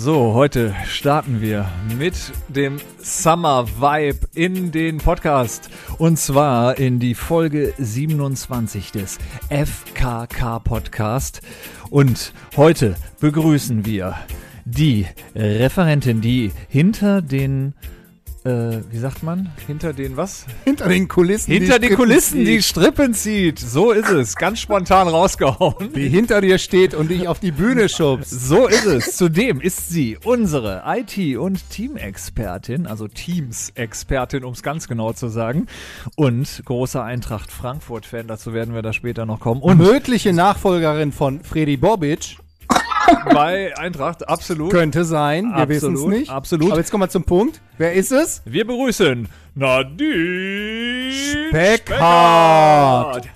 So, heute starten wir mit dem Summer Vibe in den Podcast. Und zwar in die Folge 27 des FKK Podcast. Und heute begrüßen wir die Referentin, die hinter den äh, wie sagt man? Hinter den was? Hinter den Kulissen. Hinter die den Kulissen zieht. die Strippen zieht. So ist es. Ganz spontan rausgehauen. Die hinter dir steht und dich auf die Bühne schubst. So ist es. Zudem ist sie unsere IT- und Teamexpertin, also Teams-Expertin, um es ganz genau zu sagen. Und großer Eintracht Frankfurt-Fan, dazu werden wir da später noch kommen. Und Mögliche Nachfolgerin von Freddy Bobic bei Eintracht, absolut. könnte sein. Wir wissen es nicht. absolut. Aber jetzt kommen wir zum Punkt. Wer ist es? Wir begrüßen Nadine Speckhardt.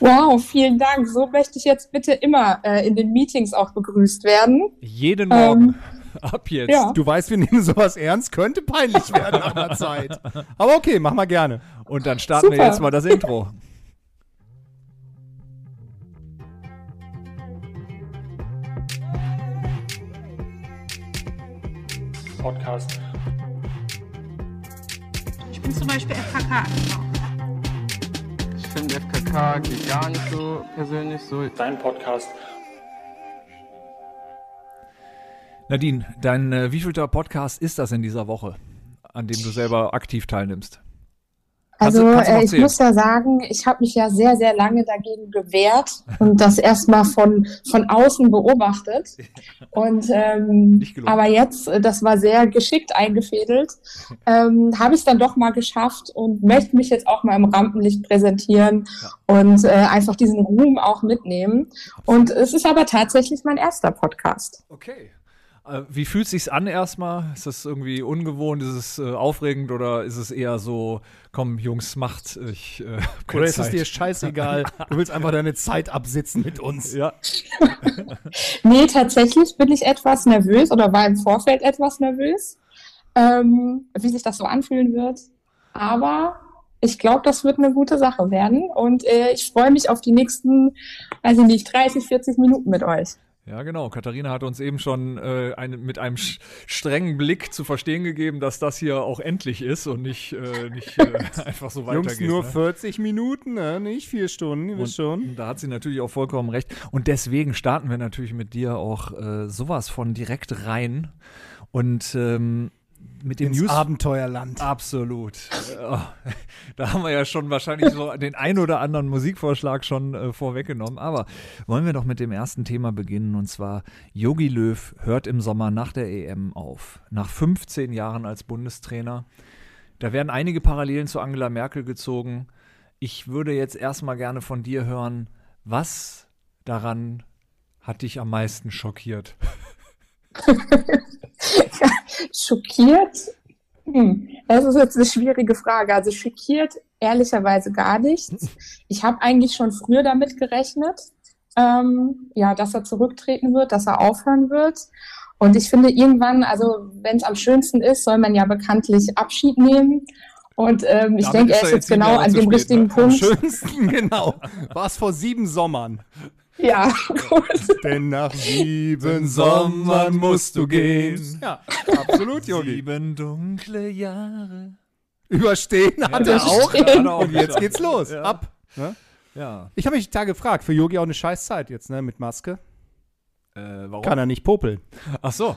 Wow, vielen Dank. So möchte ich jetzt bitte immer äh, in den Meetings auch begrüßt werden. Jeden Morgen. Ähm, Ab jetzt. ja. Du weißt, wir nehmen sowas ernst. Könnte peinlich werden nach einer Zeit. Aber okay, mach mal gerne. Und dann starten wir Super. jetzt mal das Intro. Podcast. Ich bin zum Beispiel FKK. Ich finde FKK geht gar nicht so persönlich so. Dein Podcast. Nadine, dein äh, wievielter Podcast ist das in dieser Woche, an dem du selber aktiv teilnimmst? Kannst du- Also kannst du äh, ich muss ja sagen, ich habe mich ja sehr, sehr lange dagegen gewehrt und das erstmal von, von außen beobachtet. Und ähm, aber jetzt, äh, das war sehr geschickt eingefädelt, ähm, habe ich es dann doch mal geschafft und möchte mich jetzt auch mal im Rampenlicht präsentieren und äh, einfach diesen Ruhm auch mitnehmen. Und es ist aber tatsächlich mein erster Podcast. Okay. Äh, Wie fühlt sich's an erstmal? Ist das irgendwie ungewohnt? Ist es äh, aufregend oder ist es eher so, komm Jungs, macht, ich äh, hab keine Oder ist es dir scheißegal? Du willst einfach deine Zeit absitzen mit uns. Ja, Nee, tatsächlich bin ich etwas nervös oder war im Vorfeld etwas nervös, ähm, wie sich das so anfühlen wird. Aber ich glaube, das wird eine gute Sache werden und äh, ich freue mich auf die nächsten, weiß ich nicht, 30, 40 Minuten mit euch. Ja, genau. Katharina hat uns eben schon äh, eine, mit einem strengen Blick zu verstehen gegeben, dass das hier auch endlich ist und nicht, äh, nicht äh, einfach so weitergeht. Jungs, nur ne? 40 Minuten, ne? nicht vier Stunden, wisst schon. Da hat sie natürlich auch vollkommen recht. Und deswegen starten wir natürlich mit dir auch äh, sowas von direkt rein. Und ähm, mit dem News. Abenteuerland. Absolut. Äh, da haben wir ja schon wahrscheinlich so den ein oder anderen Musikvorschlag schon äh, vorweggenommen. Aber wollen wir doch mit dem ersten Thema beginnen. Und zwar Yogi Löw hört im Sommer nach der EM auf. Nach 15 Jahren als Bundestrainer. Da werden einige Parallelen zu Angela Merkel gezogen. Ich würde jetzt erstmal gerne von dir hören, was daran hat dich am meisten schockiert? Schockiert? Hm, das ist jetzt eine schwierige Frage. Also schockiert ehrlicherweise gar nichts. Ich habe eigentlich schon früher damit gerechnet, ähm, ja, dass er zurücktreten wird, dass er aufhören wird. Und ich finde irgendwann, also wenn es am schönsten ist, soll man ja bekanntlich Abschied nehmen. Und ähm, ich denke, er ist jetzt genau an dem richtigen ne? Am Punkt. schönsten, genau. War es vor sieben Sommern. Ja, gut. Denn nach sieben Sommern musst du gehen. Ja, absolut, Yogi. Sieben dunkle Jahre. Überstehen hat er auch. Überstehen. Hat er auch Und jetzt geht's los. Ja. Ab. Ne? Ja. Ich habe mich da gefragt, für Yogi auch eine scheiß Zeit jetzt, ne, mit Maske. Äh, warum? Kann er nicht popeln. Ach so.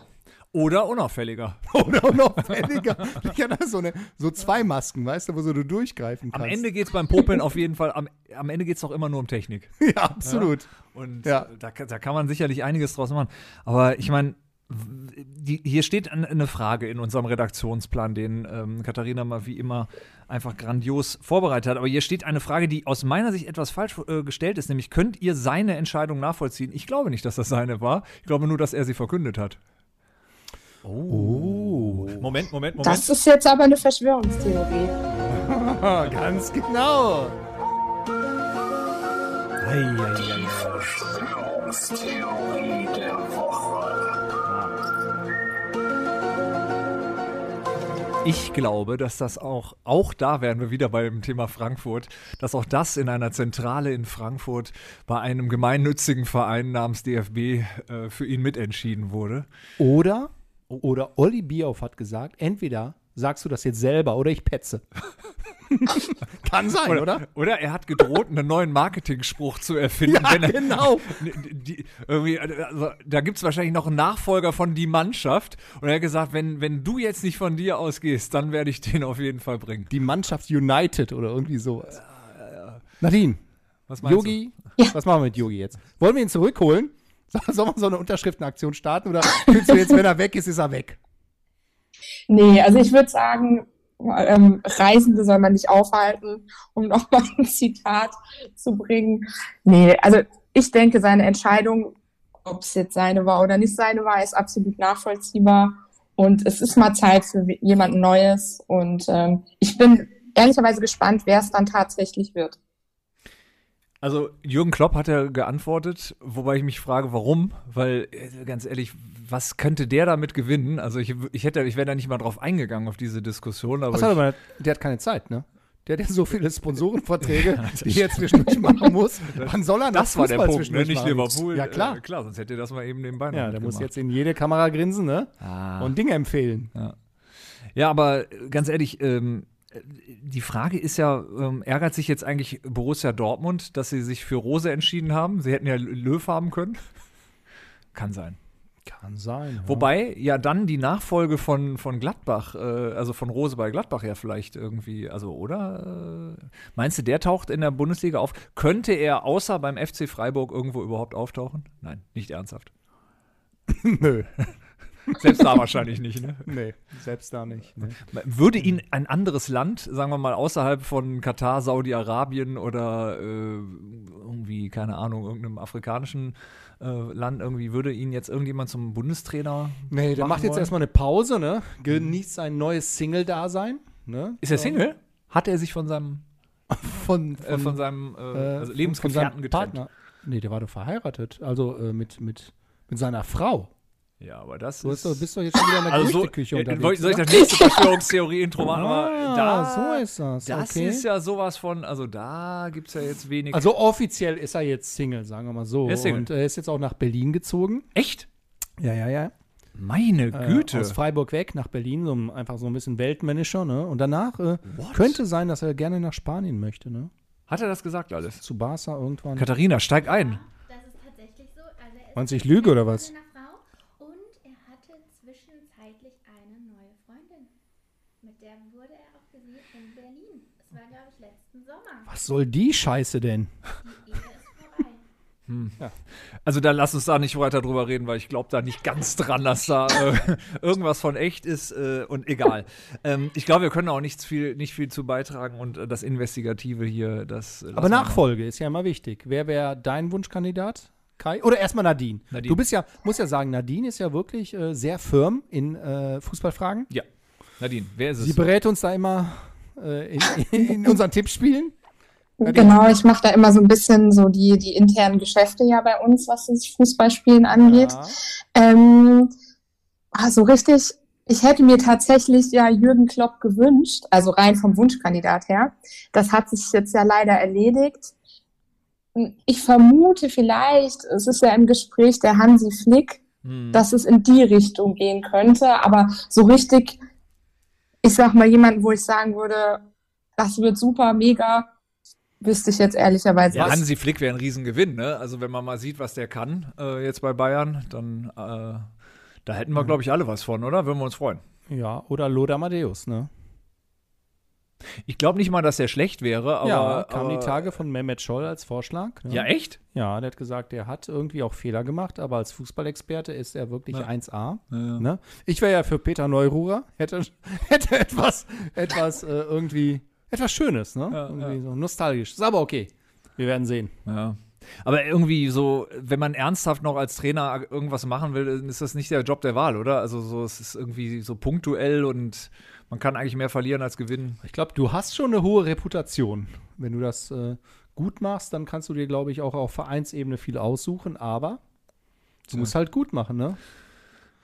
Oder unauffälliger. Oder weniger. Ich hatte so, eine, so zwei Masken, weißt du, wo so du durchgreifen Am kannst. Ende geht es beim Popeln auf jeden Fall, am, am Ende geht es doch immer nur um Technik. Ja, absolut. Und Ja. da, da kann man sicherlich einiges draus machen. Aber ich meine, die, hier steht eine Frage in unserem Redaktionsplan, den ähm, Katharina mal wie immer einfach grandios vorbereitet hat. Aber hier steht eine Frage, die aus meiner Sicht etwas falsch äh, gestellt ist, nämlich könnt ihr seine Entscheidung nachvollziehen? Ich glaube nicht, dass das seine war. Ich glaube nur, dass er sie verkündet hat. Oh. Moment, Moment, Moment. Das ist jetzt aber eine Verschwörungstheorie. Ganz genau. Ei, ei, ei. Ich glaube, dass das auch, auch da wären wir wieder beim Thema Frankfurt, dass auch das in einer Zentrale in Frankfurt bei einem gemeinnützigen Verein namens DFB äh, für ihn mitentschieden wurde. Oder, oder Olli Bierhoff hat gesagt, entweder sagst du das jetzt selber oder ich petze. Kann sein, oder? Oder er hat gedroht, einen neuen Marketingspruch zu erfinden. Ja, er, genau. Die, irgendwie, also, da gibt es wahrscheinlich noch einen Nachfolger von die Mannschaft. Und er hat gesagt, wenn, wenn du jetzt nicht von dir ausgehst, dann werde ich den auf jeden Fall bringen. Die Mannschaft United oder irgendwie sowas. Nadine, Was meinst Yogi, was machen wir mit Yogi jetzt? Wollen wir ihn zurückholen? So- Sollen wir so eine Unterschriftenaktion starten oder fühlst du jetzt, wenn er weg ist, ist er weg? Nee, also ich würde sagen, ähm, Reisende soll man nicht aufhalten, um nochmal ein Zitat zu bringen. Nee, also ich denke, seine Entscheidung, ob es jetzt seine war oder nicht seine war, ist absolut nachvollziehbar. Und es ist mal Zeit für jemanden Neues. Und ähm, ich bin ehrlicherweise gespannt, wer es dann tatsächlich wird. Also Jürgen Klopp hat ja geantwortet, wobei ich mich frage, warum? Weil äh, ganz ehrlich, was könnte der damit gewinnen? Also ich, ich hätte, ich wäre da nicht mal drauf eingegangen auf diese Diskussion. Aber Was hat er aber, der hat keine Zeit, ne? Der hat ja so viele Sponsorenverträge, die er zwischendurch machen muss. Wann soll er noch das war der Punkt, ne? nicht machen? Liverpool. Ja, klar. Äh, klar, sonst hätte er das mal eben nebenbei noch Ja, der muss jetzt in jede Kamera grinsen, ne? Ah. Und Dinge empfehlen. Ja, aber äh, ganz ehrlich, ähm, äh, die Frage ist ja, ähm, ärgert sich jetzt eigentlich Borussia Dortmund, dass sie sich für Rose entschieden haben? Sie hätten ja Löw haben können. Kann sein. Kann sein. Wobei ja dann die Nachfolge von, von Gladbach, äh, also von Rose bei Gladbach ja vielleicht irgendwie, also oder? Äh, meinst du, der taucht in der Bundesliga auf? Könnte er außer beim FC Freiburg irgendwo überhaupt auftauchen? Nein, nicht ernsthaft. Nö. Selbst da wahrscheinlich nicht, ne? Nee, selbst da nicht. Ne? Würde ihn ein anderes Land, sagen wir mal außerhalb von Katar, Saudi-Arabien oder äh, irgendwie, keine Ahnung, irgendeinem afrikanischen äh, Land, irgendwie, würde ihn jetzt irgendjemand zum Bundestrainer Nee, der macht jetzt wollen? erstmal eine Pause, ne? Genießt sein neues Single-Dasein. Ne? Ist er Single? Hat er sich von seinem, Von, äh, von seinem äh, also Lebensgefährten von seinem getrennt? Partner. Nee, der war doch verheiratet. Also äh, mit, mit, mit seiner Frau. Ja, aber das Du ist. bist doch, bist doch jetzt schon wieder in der also so, Gerüchteküche äh, unterwegs. soll ich oder? das nächste Verschwörungstheorie-Intro machen? Ah, da, so ist das. das okay. ist ja sowas von, also da gibt es ja jetzt wenig. also offiziell ist er jetzt Single, sagen wir mal so. Er ist Single. Und er ist jetzt auch nach Berlin gezogen. Echt? Ja, ja, ja. Meine Äh, Güte. aus Freiburg weg nach Berlin, so ein- einfach so ein bisschen Weltmanager, ne? Und danach äh, könnte sein, dass er gerne nach Spanien möchte, ne? Hat er das gesagt alles? Zu Barca irgendwann. Katharina, steig ein. Das ist tatsächlich so. Also er ist Meinst du, ich lüge oder was? mit einer Frau und er hatte zwischenzeitlich eine neue Freundin. Mit der wurde er auch gesehen in Berlin. Es war, glaube ich, letzten Sommer. Was soll die Scheiße denn? Ist vorbei. Also da lass uns da nicht weiter drüber reden, weil ich glaube da nicht ganz dran, dass da äh, irgendwas von echt ist äh, und egal. Ähm, ich glaube, wir können auch nichts viel, nicht viel zu beitragen und äh, das Investigative hier, das. äh, Aber. Nachfolge ist ja immer wichtig. Wer wäre dein Wunschkandidat? Kai? Oder erstmal Nadine. Nadine. Du bist ja, muss ja sagen, Nadine ist ja wirklich äh, sehr firm in äh, Fußballfragen. Ja. Nadine, wer ist Sie es? berät uns da immer äh, in, in unseren Tippspielen. Genau, ich mache da immer so ein bisschen so die, die internen Geschäfte ja bei uns, was das Fußballspielen angeht. Ja. Ähm, ah, so richtig, ich hätte mir tatsächlich ja Jürgen Klopp gewünscht, also rein vom Wunschkandidat her. Das hat sich jetzt ja leider erledigt. Ich vermute vielleicht, es ist ja im Gespräch der Hansi Flick, Hm. dass es in die Richtung gehen könnte, aber so richtig, ich sag mal jemanden, wo ich sagen würde, das wird super, mega, wüsste ich jetzt ehrlicherweise Ja, nicht. Hansi Flick wäre ein Riesengewinn, ne? Also wenn man mal sieht, was der kann äh, jetzt bei Bayern, dann äh, da hätten wir, glaube ich, alle was von, oder? Würden wir uns freuen. ja, oder Lothar Matthäus, ne? Ich glaube nicht mal, dass der schlecht wäre, aber. ja, kam aber, die Tage von Mehmet Scholl als Vorschlag. Ne? Ja, echt? Ja, der hat gesagt, der hat irgendwie auch Fehler gemacht, aber als Fußballexperte ist er wirklich Ja. 1A. Ja. Ne? Ich wäre ja für Peter Neururer, hätte, hätte etwas, etwas äh, irgendwie, etwas Schönes, ne? Ja, irgendwie so nostalgisch. Ist aber okay. Wir werden sehen. Ja. Aber irgendwie so, wenn man ernsthaft noch als Trainer irgendwas machen will, dann ist das nicht der Job der Wahl, oder? Also so, es ist irgendwie so punktuell und man kann eigentlich mehr verlieren als gewinnen. Ich glaube, du hast schon eine hohe Reputation. Wenn du das äh, gut machst, dann kannst du dir, glaube ich, auch auf Vereinsebene viel aussuchen, aber du musst halt gut machen, ne?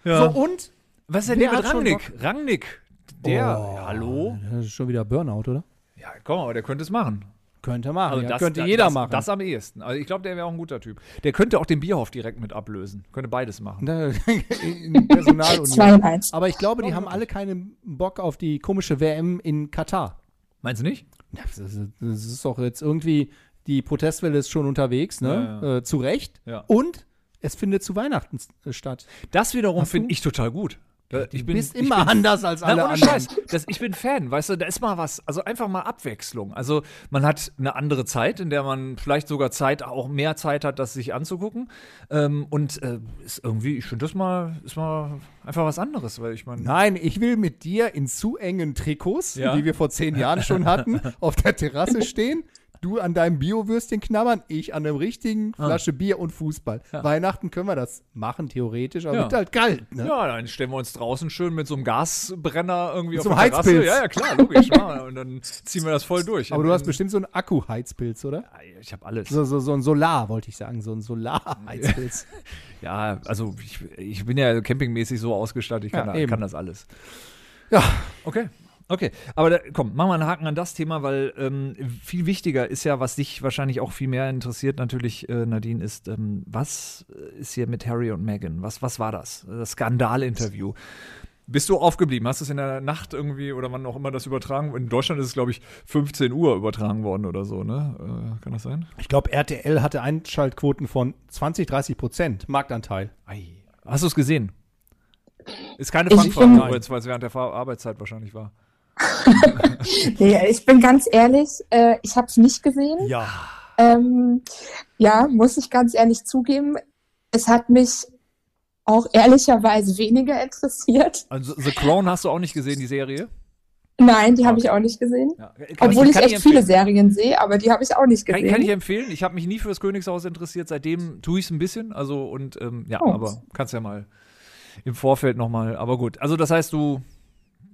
Ja. So, und Was ist denn hier mit Rangnick? Rangnick, Der, Oh, hallo? Das ist schon wieder Burnout, oder? Ja, komm, aber der könnte es machen. Könnte machen. Also ja, das, könnte da- jeder das, machen. Das am ehesten. Also ich glaube, der wäre auch ein guter Typ. Der könnte auch den Bierhoff direkt mit ablösen. Könnte beides machen. Ne, in Personalunion. Zwei in eins. Aber ich glaube, die haben alle keinen Bock auf die komische WM in Katar. Meinst du nicht? Ja, Das ist, das ist doch jetzt irgendwie, die Protestwelle ist schon unterwegs, ne? Ja, Äh, zu Recht. Ja. Und es findet zu Weihnachten statt. Das wiederum finde ich total gut. Ich Du bin, bist ich immer bin, anders als alle Na, ohne anderen. Scheiß. Das, ich bin Fan, weißt du, da ist mal was, also einfach mal Abwechslung. Also man hat eine andere Zeit, in der man vielleicht sogar Zeit, auch mehr Zeit hat, das sich anzugucken. Ähm, und äh, ist irgendwie, ich finde das mal, ist mal einfach was anderes, weil ich meine. Nein, ich will mit dir in zu engen Trikots, Ja. die wir vor zehn Jahren schon hatten, auf der Terrasse stehen. Du an deinem Bio-Würstchen knabbern, ich an einem richtigen Ah. Flasche Bier und Fußball. Weihnachten können wir das machen, theoretisch, aber Ja. wird halt kalt. Ne? Ja, dann stellen wir uns draußen schön mit so einem Gasbrenner irgendwie Mit auf so einem. Heizpilz. Ja, ja, klar, logisch. ja. Und dann ziehen wir das voll durch. Aber du hast bestimmt so einen Akku-Heizpilz, oder? Ich habe alles. So, so, so ein Solar, wollte ich sagen. So ein Solar-Heizpilz. Ja, also ich, ich bin ja campingmäßig so ausgestattet, ich kann, Ja, kann das alles. ja. Okay. Okay, aber da, komm, machen wir einen Haken an das Thema, weil ähm, viel wichtiger ist ja, was dich wahrscheinlich auch viel mehr interessiert, natürlich, äh, Nadine, ist, ähm, was äh, ist hier mit Harry und Meghan? Was, was war das? Das Skandalinterview. Bist du aufgeblieben? Hast du es in der Nacht irgendwie oder wann auch immer das übertragen? In Deutschland ist es, glaube ich, 15 Uhr übertragen worden oder so, ne? Äh, kann das sein? Ich glaube, RTL hatte Einschaltquoten von 20, 30 Prozent Marktanteil. Ei. Hast du es gesehen? Ist keine Ich Fangfrage, weil es während der Arbeitszeit wahrscheinlich war. Nee, ich bin ganz ehrlich, äh, ich habe es nicht gesehen. Ja. Ähm, ja, muss ich ganz ehrlich zugeben. Es hat mich auch ehrlicherweise weniger interessiert. Also The Crown hast du auch nicht gesehen, die Serie? Nein, die habe ich auch nicht gesehen. Ja. Kann Obwohl ich, kann echt viele empfehlen. Serien sehe, aber die habe ich auch nicht Kann, gesehen. kann ich empfehlen. Ich habe mich nie fürs Königshaus interessiert. Seitdem tue ich es ein bisschen. Also und ähm, ja, Oh. aber kannst ja mal im Vorfeld noch mal. Aber gut. Also das heißt, du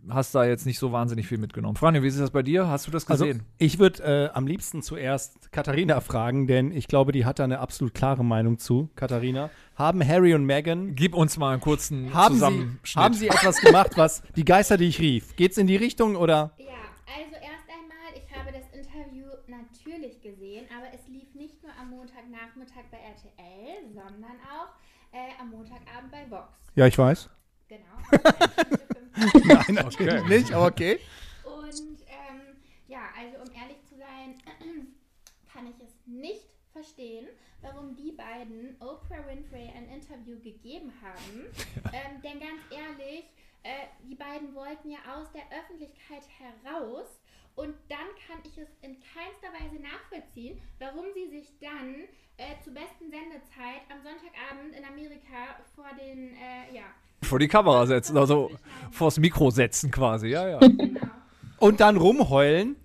hast da jetzt nicht so wahnsinnig viel mitgenommen. Franjo, wie ist das bei dir? Hast du das Also, gesehen? ich würde äh, am liebsten zuerst Katharina fragen, denn ich glaube, die hat da eine absolut klare Meinung zu. Katharina, haben Harry und Meghan Gib uns mal einen kurzen haben sie, Zusammenschnitt. haben sie etwas gemacht, was die Geister, die ich rief? Geht's in die Richtung oder? Ja, also erst einmal, ich habe das Interview natürlich gesehen, aber es lief nicht nur am Montagnachmittag bei RTL, sondern auch äh, am Montagabend bei Vox. Ja, ich weiß. Nein, natürlich nicht, aber okay. Und ähm, ja, also um ehrlich zu sein, kann ich es nicht verstehen, warum die beiden Oprah Winfrey ein Interview gegeben haben. Ähm, denn ganz ehrlich, äh, die beiden wollten ja aus der Öffentlichkeit heraus. Und dann kann ich es in keinster Weise nachvollziehen, warum sie sich dann äh, zur besten Sendezeit am Sonntagabend in Amerika vor den, äh, ja, vor die Kamera setzen, also vors Mikro setzen quasi. Ja, ja. Und dann rumheulen,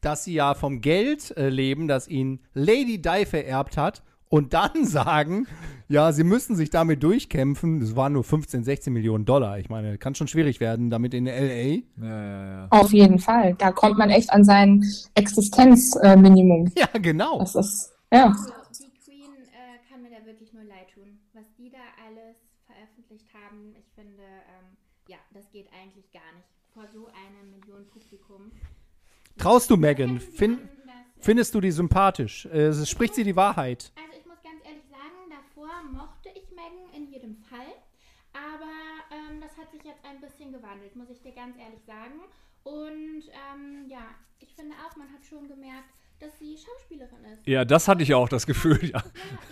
dass sie ja vom Geld äh, leben, das ihnen Lady Di vererbt hat. Und dann sagen, ja, sie müssen sich damit durchkämpfen. Das waren nur 15, 16 Millionen Dollar. Ich meine, kann schon schwierig werden, damit in L.A. ja, ja, ja. Auf jeden Fall. Da kommt man echt an sein Existenzminimum. Ja, genau. Das ist, ja. Also die Queen äh, kann mir da wirklich nur leid tun. Was die da alles veröffentlicht haben, ich finde, ähm, ja, das geht eigentlich gar nicht. Vor so einem Millionenpublikum. Traust du Megan? Erkennen Sie Fin an, dass- findest du die sympathisch? Äh, spricht sie die Wahrheit? Also ich muss ganz ehrlich sagen, davor mochte ich Megan in jedem Fall. Aber ähm, das hat sich jetzt ein bisschen gewandelt, muss ich dir ganz ehrlich sagen. Und ähm, ja, ich finde auch, man hat schon gemerkt, dass sie Schauspielerin ist. Ja, das hatte ich auch das Gefühl, ja. Ja,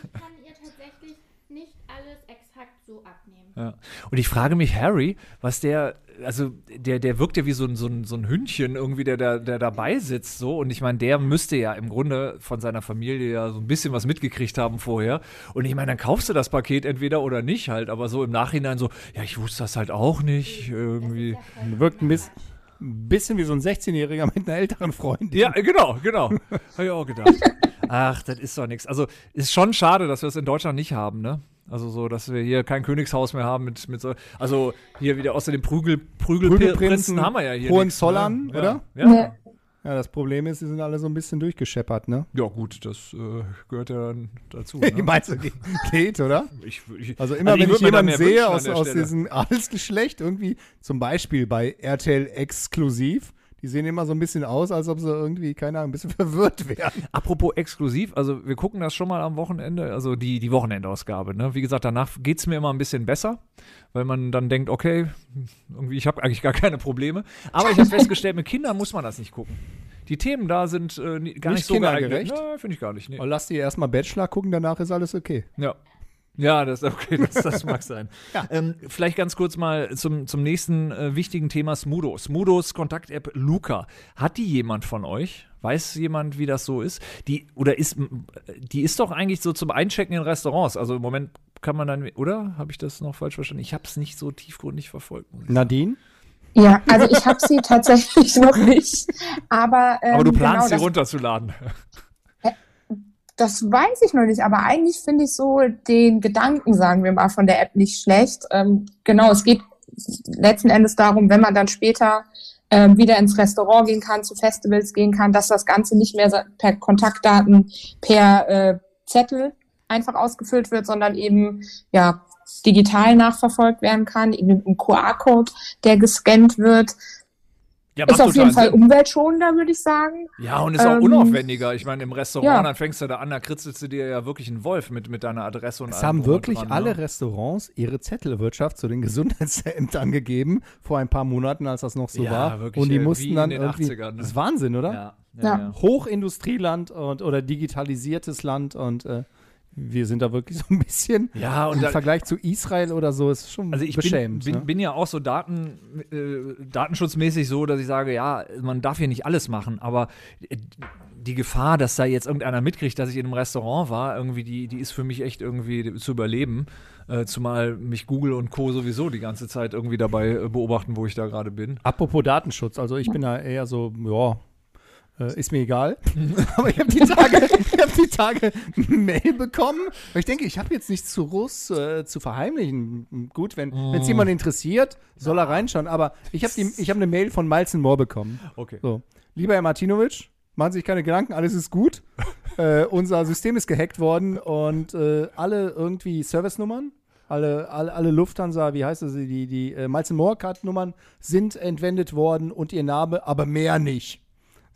ich kann ihr tatsächlich nicht alles exakt so abnehmen. Ja. Und ich frage mich, Harry, was der, also der, der wirkt ja wie so ein, so ein, so ein Hündchen irgendwie, der, der, der dabei sitzt so. Und ich meine, der müsste ja im Grunde von seiner Familie ja so ein bisschen was mitgekriegt haben vorher. Und ich meine, dann kaufst du das Paket entweder oder nicht halt. Aber so im Nachhinein so, ja, ich wusste das halt auch nicht irgendwie. Ja Wirkt ein bisschen, ein bisschen wie so ein 16-Jähriger mit einer älteren Freundin. Ja, genau, genau. Habe ich auch gedacht. Ach, das ist doch nichts. Also ist schon schade, dass wir es in Deutschland nicht haben, ne? Also so, dass wir hier kein Königshaus mehr haben mit, mit so, also hier wieder außer den Prügel, Prügelprinzen Prügelprinzen, haben wir ja hier. Hohenzollern, nix, ne? oder? Ja. ja. Ja, das Problem ist, sie sind alle so ein bisschen durchgescheppert, ne? Ja, gut, das äh, gehört ja dann dazu. Ich Ne? meinst du, ge- geht, oder? ich, ich, Also immer Also ich wenn ich da jemanden sehe aus, aus diesem Adelsgeschlecht, irgendwie zum Beispiel bei RTL Exklusiv, die sehen immer so ein bisschen aus, als ob sie irgendwie, keine Ahnung, ein bisschen verwirrt wären. Apropos exklusiv, also wir gucken das schon mal am Wochenende, also die, die Wochenendausgabe. Ne? Wie gesagt, danach geht es mir immer ein bisschen besser, weil man dann denkt, okay, irgendwie, ich habe eigentlich gar keine Probleme. Aber ich habe festgestellt, mit Kindern muss man das nicht gucken. Die Themen da sind äh, gar Nicht nicht, so kindergerecht? Nein, finde ich gar nicht. Nee. Lass die erstmal Bachelor gucken, danach ist alles okay. Ja. Ja, das, okay, das, das mag sein. Ähm, vielleicht ganz kurz mal zum, zum nächsten äh, wichtigen Thema Smudo. Smudos Kontakt-App Luca. Hat die jemand von euch? Weiß jemand, wie das so ist? Die, oder ist, die ist doch eigentlich so zum Einchecken in Restaurants. Also im Moment kann man dann, oder? Habe ich das noch falsch verstanden? Ich habe es nicht so tiefgründig verfolgt. Nadine? Ja, also ich habe sie tatsächlich noch nicht. Aber, ähm, Aber du planst genau, sie runterzuladen. das weiß ich noch nicht. Aber eigentlich finde ich so den Gedanken, sagen wir mal, von der App nicht schlecht. Ähm, genau, es geht letzten Endes darum, wenn man dann später ähm, wieder ins Restaurant gehen kann, zu Festivals gehen kann, dass das Ganze nicht mehr per Kontaktdaten, per äh, Zettel einfach ausgefüllt wird, sondern eben ja digital nachverfolgt werden kann, eben mit einem QR-Code, der gescannt wird. Ja, Ist auf jeden Fall Sinn. umweltschonender, würde ich sagen. Ja, und ist auch Ähm, unaufwendiger. Ich meine, im Restaurant, ja. dann fängst du da an, da kritzelst du dir ja wirklich einen Wolf mit, mit deiner Adresse und Es allem haben wirklich dran, alle ne? Restaurants ihre Zettelwirtschaft zu den Gesundheitsämtern gegeben, vor ein paar Monaten, als das noch so Ja, war. wirklich, und die wie mussten in dann den irgendwie. 80ern, ne? Das ist Wahnsinn, oder? Ja, ja, Ja. ja. Hochindustrieland und, oder digitalisiertes Land und äh, wir sind da wirklich so ein bisschen Ja, und im da, Vergleich zu Israel oder so ist schon also ich bin, beschämend. bin, ne? bin ja auch so Daten, äh, datenschutzmäßig so, dass ich sage, ja, man darf hier nicht alles machen, aber äh, die Gefahr, dass da jetzt irgendeiner mitkriegt, dass ich in einem Restaurant war, irgendwie, die, die ist für mich echt irgendwie zu überleben. Äh, zumal mich Google und Co. sowieso die ganze Zeit irgendwie dabei äh, beobachten, wo ich da gerade bin. Apropos Datenschutz, also ich bin da eher so, ja, äh, ist mir egal. Aber ich habe die Tage, ich hab die Tage eine Mail bekommen. Weil ich denke, ich habe jetzt nichts zu Russ äh, zu verheimlichen. Gut, wenn es jemand interessiert, soll er reinschauen. Aber ich habe hab eine Mail von Miles Moore bekommen. Okay. So, lieber Herr Martinovic, machen Sie sich keine Gedanken, alles ist gut. äh, unser System ist gehackt worden und äh, alle irgendwie Servicenummern, alle, alle, alle Lufthansa, wie heißt das, die, die äh, Miles Moore Card Nummern sind entwendet worden und ihr Name, aber mehr nicht.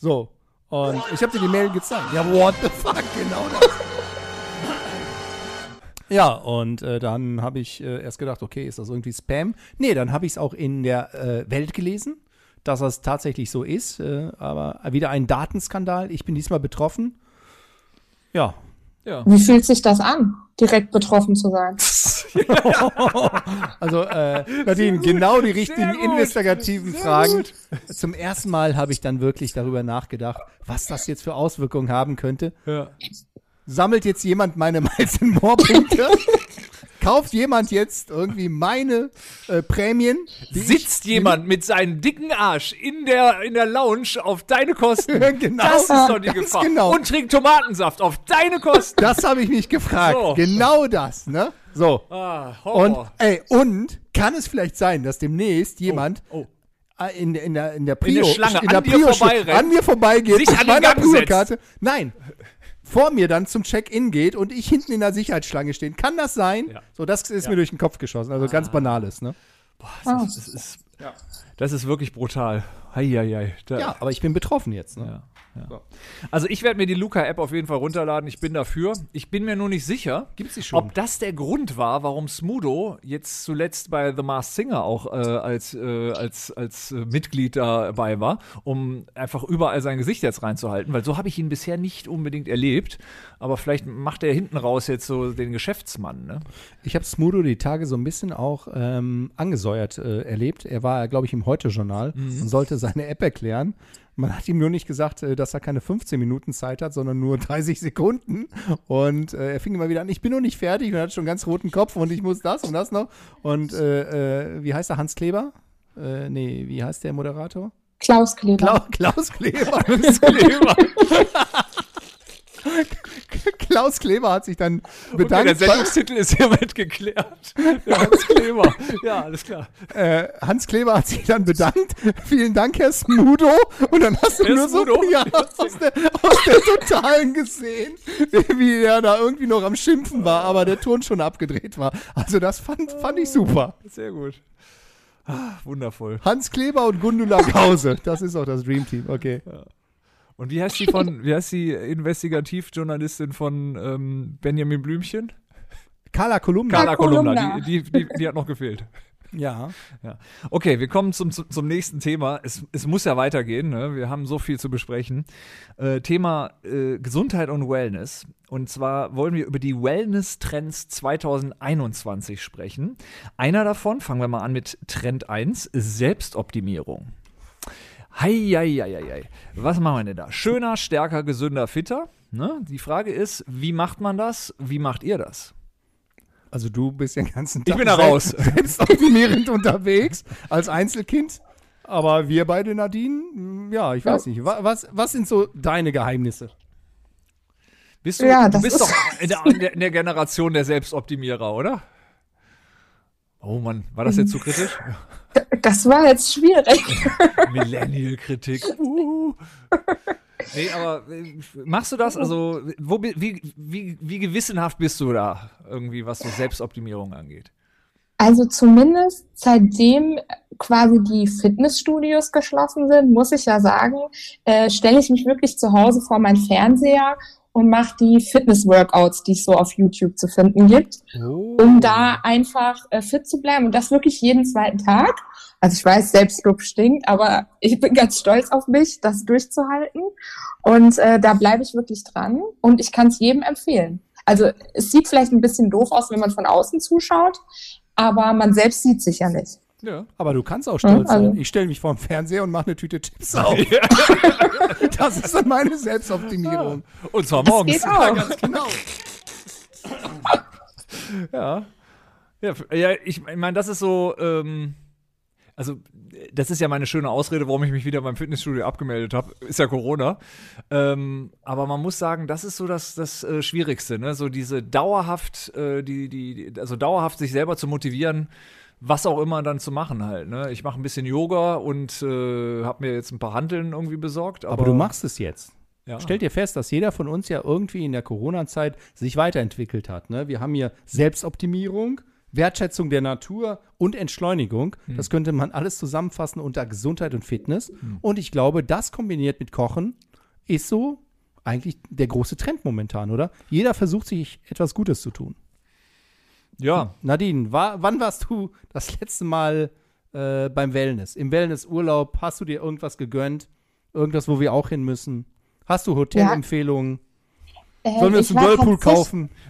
So. Und ich habe dir die Mail gezeigt. Ja, what the fuck, genau das. Ja, und äh, dann habe ich äh, erst gedacht, okay, ist das irgendwie Spam? Nee, dann habe ich es auch in der äh, Welt gelesen, dass das tatsächlich so ist. Äh, aber wieder ein Datenskandal. Ich bin diesmal betroffen. Ja. Ja. Wie fühlt sich das an, direkt betroffen zu sein? Also, äh, Nadine, genau die richtigen gut. investigativen Fragen. gut. Zum ersten Mal habe ich dann wirklich darüber nachgedacht, was das jetzt für Auswirkungen haben könnte. Ja. sammelt jetzt jemand meine Miles More-Punkte? Kauft jemand jetzt irgendwie meine äh, Prämien? Sitzt jemand mit seinem dicken Arsch in der, in der Lounge auf deine Kosten? Genau. Das ist doch die Gefahr. genau. Und trinkt Tomatensaft auf deine Kosten. Das habe ich mich gefragt. So. Genau das, ne? So. Ah, Und, ey, und kann es vielleicht sein, dass demnächst jemand oh. äh, in, in, der, in der In der Prio, Schlange in der an dir Prio- vorbeirennt, an mir vorbeigeht, sich mit an meiner. Prio-Karte. Nein. Vor mir dann zum Check-in geht und ich hinten in der Sicherheitsschlange stehen. Kann das sein? Ja. So, das ist mir durch den Kopf geschossen. Also ganz banales, ne? Ah. Das ist, das ist wirklich brutal. Heieiei. Da, Ja, aber ich bin betroffen jetzt, ne? Ja, ja. Also ich werde mir die Luca-App auf jeden Fall runterladen. Ich bin dafür. Ich bin mir nur nicht sicher, Gibt's die schon? ob das der Grund war, warum Smudo jetzt zuletzt bei The Masked Singer auch äh, als, äh, als, als äh, Mitglied dabei war, um einfach überall sein Gesicht jetzt reinzuhalten. Weil so habe ich ihn bisher nicht unbedingt erlebt. Aber vielleicht macht er hinten raus jetzt so den Geschäftsmann. Ne? Ich habe Smudo die Tage so ein bisschen auch ähm, angesäuert äh, erlebt. Er war, glaube ich, im Heute-Journal und sollte seine App erklären. Man hat ihm nur nicht gesagt, äh, dass er keine 15 Minuten Zeit hat, sondern nur 30 Sekunden. Und äh, er fing immer wieder an, ich bin noch nicht fertig und hat schon ganz roten Kopf und ich muss das und das noch. Und äh, äh, wie heißt er? Hans Kleber? Äh, nee, wie heißt der Moderator? Klaus Kleber. Klau Klaus Kleber. Klaus Kleber hat sich dann Okay, der bedankt. Sendungstitel ist hiermit geklärt. Der Hans Kleber. Ja, alles klar. äh, Hans Kleber hat sich dann bedankt. Vielen Dank, Herr Smudo. Und dann hast du Herr nur so Smudo? ja, aus, der, aus der Totalen gesehen, wie der da irgendwie noch am Schimpfen war, aber der Ton schon abgedreht war. Also das fand, fand ich super. Sehr gut. Ah, wundervoll. Hans Kleber und Gundula Gause. Das ist auch das Dream Team. Okay. Und wie heißt die von, wie heißt die Investigativjournalistin von ähm, Benjamin Blümchen? Carla Kolumna. Carla Kolumna. Die, die, die, die hat noch gefehlt. Ja. Ja. Okay, wir kommen zum, zum, nächsten Thema. Es, es muss ja weitergehen. Ne? Wir haben so viel zu besprechen. Äh, Thema äh, Gesundheit und Wellness. Und zwar wollen wir über die Wellness-Trends 2021 sprechen. Einer davon, fangen wir mal an mit Trend 1, ist Selbstoptimierung. Heieieiei. Was machen wir denn da? Schöner, stärker, gesünder, fitter. Ne? Die Frage ist, wie macht man das? Wie macht ihr das? Also du bist den ganzen Ich Tag bin da raus. selbstoptimierend unterwegs als Einzelkind. Aber wir beide, Nadine, mh, ja, ich weiß nicht. Wa- Was, was sind so deine Geheimnisse? Bist du, Ja, du bist ist- doch in der, in, der, in der Generation der Selbstoptimierer, oder? Oh Mann, war das jetzt zu kritisch? Das war jetzt schwierig. Millennial-Kritik. Uh. Nee, aber äh, machst du das? Also, wo, wie, wie, wie gewissenhaft bist du da irgendwie, was so Selbstoptimierung angeht? Also zumindest seitdem quasi die Fitnessstudios geschlossen sind, muss ich ja sagen, äh, stelle ich mich wirklich zu Hause vor meinen Fernseher und mache die Fitness-Workouts, die es so auf YouTube zu finden gibt, um da einfach äh, fit zu bleiben und das wirklich jeden zweiten Tag. Also ich weiß, Selbstlob stinkt, aber ich bin ganz stolz auf mich, das durchzuhalten und äh, da bleibe ich wirklich dran und ich kann es jedem empfehlen. Also es sieht vielleicht ein bisschen doof aus, wenn man von außen zuschaut, aber man selbst sieht sich ja nicht. Ja. Aber du kannst auch stolz Ja, also- sein. Ich stelle mich vor dem Fernseher und mache eine Tüte Chips auf. Das ist dann meine Selbstoptimierung. Und zwar morgens. geht auch. Ganz genau. Ja. Ja, ja ich, ich meine, das ist so, ähm, also das ist ja meine schöne Ausrede, warum ich mich wieder beim Fitnessstudio abgemeldet habe. Ist ja Corona. Ähm, aber man muss sagen, das ist so das, das äh, Schwierigste, ne? So diese dauerhaft, äh, die, die, die- also dauerhaft sich selber zu motivieren, was auch immer dann zu machen halt. Ne? Ich mache ein bisschen Yoga und äh, habe mir jetzt ein paar Hanteln irgendwie besorgt. Aber, Aber du machst es jetzt. ja. Stell dir fest, dass jeder von uns ja irgendwie in der Corona-Zeit sich weiterentwickelt hat. Ne? Wir haben hier Selbstoptimierung, Wertschätzung der Natur und Entschleunigung. Das könnte man alles zusammenfassen unter Gesundheit und Fitness. Und ich glaube, das kombiniert mit Kochen ist so eigentlich der große Trend momentan, oder? Jeder versucht sich etwas Gutes zu tun. Ja, Nadine, wa wann warst du das letzte Mal äh, beim Wellness? Im Wellnessurlaub hast du dir irgendwas gegönnt? Irgendwas, wo wir auch hin müssen? Hast du Hotelempfehlungen? Äh, Sollen wir uns ich einen war Whirlpool kaufen?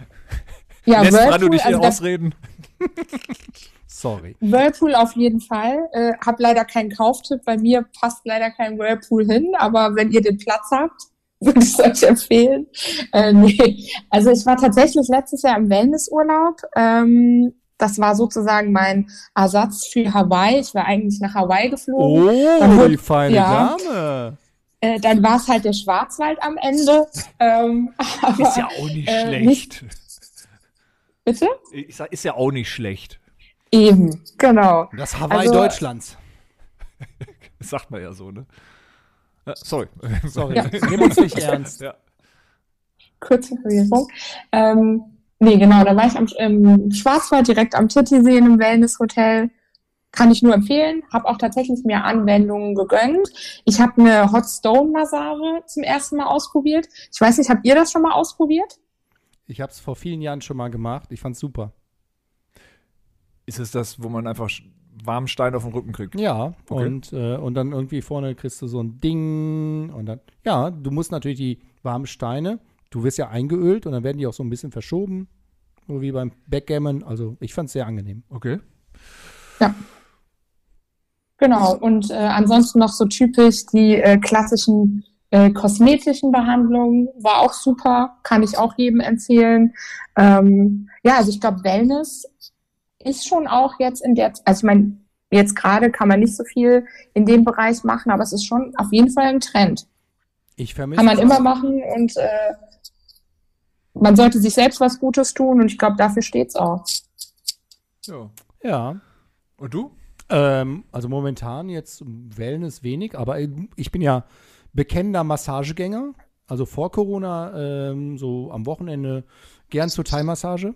Ja, lässt Whirlpool, dich hier also ausreden. Sorry. Whirlpool auf jeden Fall. Äh, hab leider keinen Kauftipp. Bei mir passt leider kein Whirlpool hin, aber wenn ihr den Platz habt, würde ich es euch empfehlen. Äh, nee. Also ich war tatsächlich letztes Jahr im Wellnessurlaub. Ähm, das war sozusagen mein Ersatz für Hawaii. Ich war eigentlich nach Hawaii geflogen. Oh, wurde- die feine ja. Dame. Äh, dann war es halt der Schwarzwald am Ende. Ähm, aber, Ist ja auch nicht äh, schlecht. bitte? Ich sag, ist ja auch nicht schlecht. Eben, genau. Das Hawaii Also- Deutschlands. Sagt man ja so, ne? Ja, sorry. Sorry, Ja. nehmen uns nicht ernst. Ja. kurze Verwirrung. Ähm, nee, genau, da war ich am im Schwarzwald direkt am Titisee in einem Wellnesshotel. Kann ich nur empfehlen. Habe auch tatsächlich mir Anwendungen gegönnt. Ich habe eine Hot Stone Massage zum ersten Mal ausprobiert. Ich weiß nicht, habt ihr das schon mal ausprobiert? Ich habe es vor vielen Jahren schon mal gemacht. Ich fand's super. Ist es das, wo man einfach warmen Stein auf den Rücken kriegt? Ja, Okay. und, äh, und dann irgendwie vorne kriegst du so ein Ding und dann, ja, du musst natürlich die warmen Steine, du wirst ja eingeölt und dann werden die auch so ein bisschen verschoben, so wie beim Backgammon. Also ich fand's sehr angenehm. Okay. Genau. Und äh, ansonsten noch so typisch die äh, klassischen äh, kosmetischen Behandlungen. War auch super. Kann ich auch jedem empfehlen. Ähm, ja, also ich glaube, Wellness ist schon auch jetzt in der, also ich meine, jetzt gerade kann man nicht so viel in dem Bereich machen, aber es ist schon auf jeden Fall ein Trend. Ich vermisse Kann man es immer machen und äh, man sollte sich selbst was Gutes tun und ich glaube, dafür steht's auch. Ja. Ja. Und du? Ähm, also momentan jetzt Wellness wenig, aber ich bin ja bekennender Massagegänger. Also vor Corona, ähm, so am Wochenende gern zur Thai-Massage.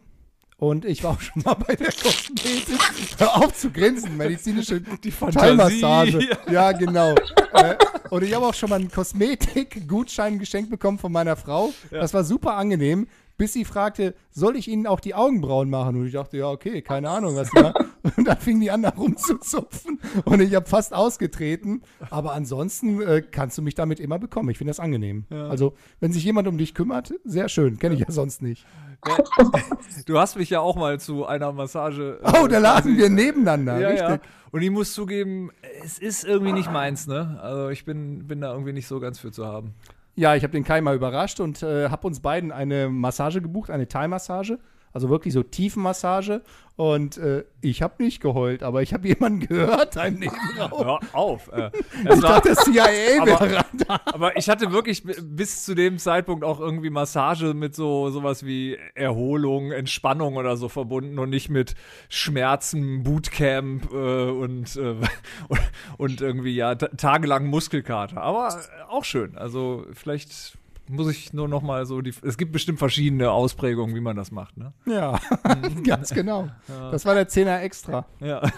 Und ich war auch schon mal bei der Kosmetik. Hör auf zu grinsen, medizinische Die Thai-Massage. Ja, genau. äh, und ich habe auch schon mal einen Kosmetik-Gutschein geschenkt bekommen von meiner Frau. Das war super angenehm, bis sie fragte, soll ich Ihnen auch die Augenbrauen machen? Und ich dachte, ja, okay, keine Ahnung, was da. Und dann fing die an, da rumzuzupfen. Und ich habe fast ausgetreten. Aber ansonsten äh, kannst du mich damit immer bekommen. Ich finde das angenehm. Also, wenn sich jemand um dich kümmert, sehr schön. Kenne ich ja sonst nicht. Du hast mich ja auch mal zu einer Massage. Oh, äh, da lagen wir nebeneinander. Ja, ja. richtig. Und ich muss zugeben, es ist irgendwie nicht meins, ne? Also ich bin, bin da irgendwie nicht so ganz für zu haben. Ja, ich habe den Kai mal überrascht und äh, habe uns beiden eine Massage gebucht, eine Thai-Massage. Also wirklich so Tiefenmassage. Und äh, ich habe nicht geheult, aber ich habe jemanden gehört, im Nebenraum. Hör auf. Äh, Ich war, dachte, das CIA aber- wäre da. aber ich hatte wirklich bis zu dem Zeitpunkt auch irgendwie Massage mit so sowas wie Erholung, Entspannung oder so verbunden und nicht mit Schmerzen, Bootcamp äh, und, äh, und, und irgendwie ja ta- tagelang Muskelkater. Aber äh, auch schön. Also vielleicht muss ich nur noch mal so die. Es gibt bestimmt verschiedene Ausprägungen, wie man das macht, ne? Ja, ganz genau. Das war der Zehner extra. Ja.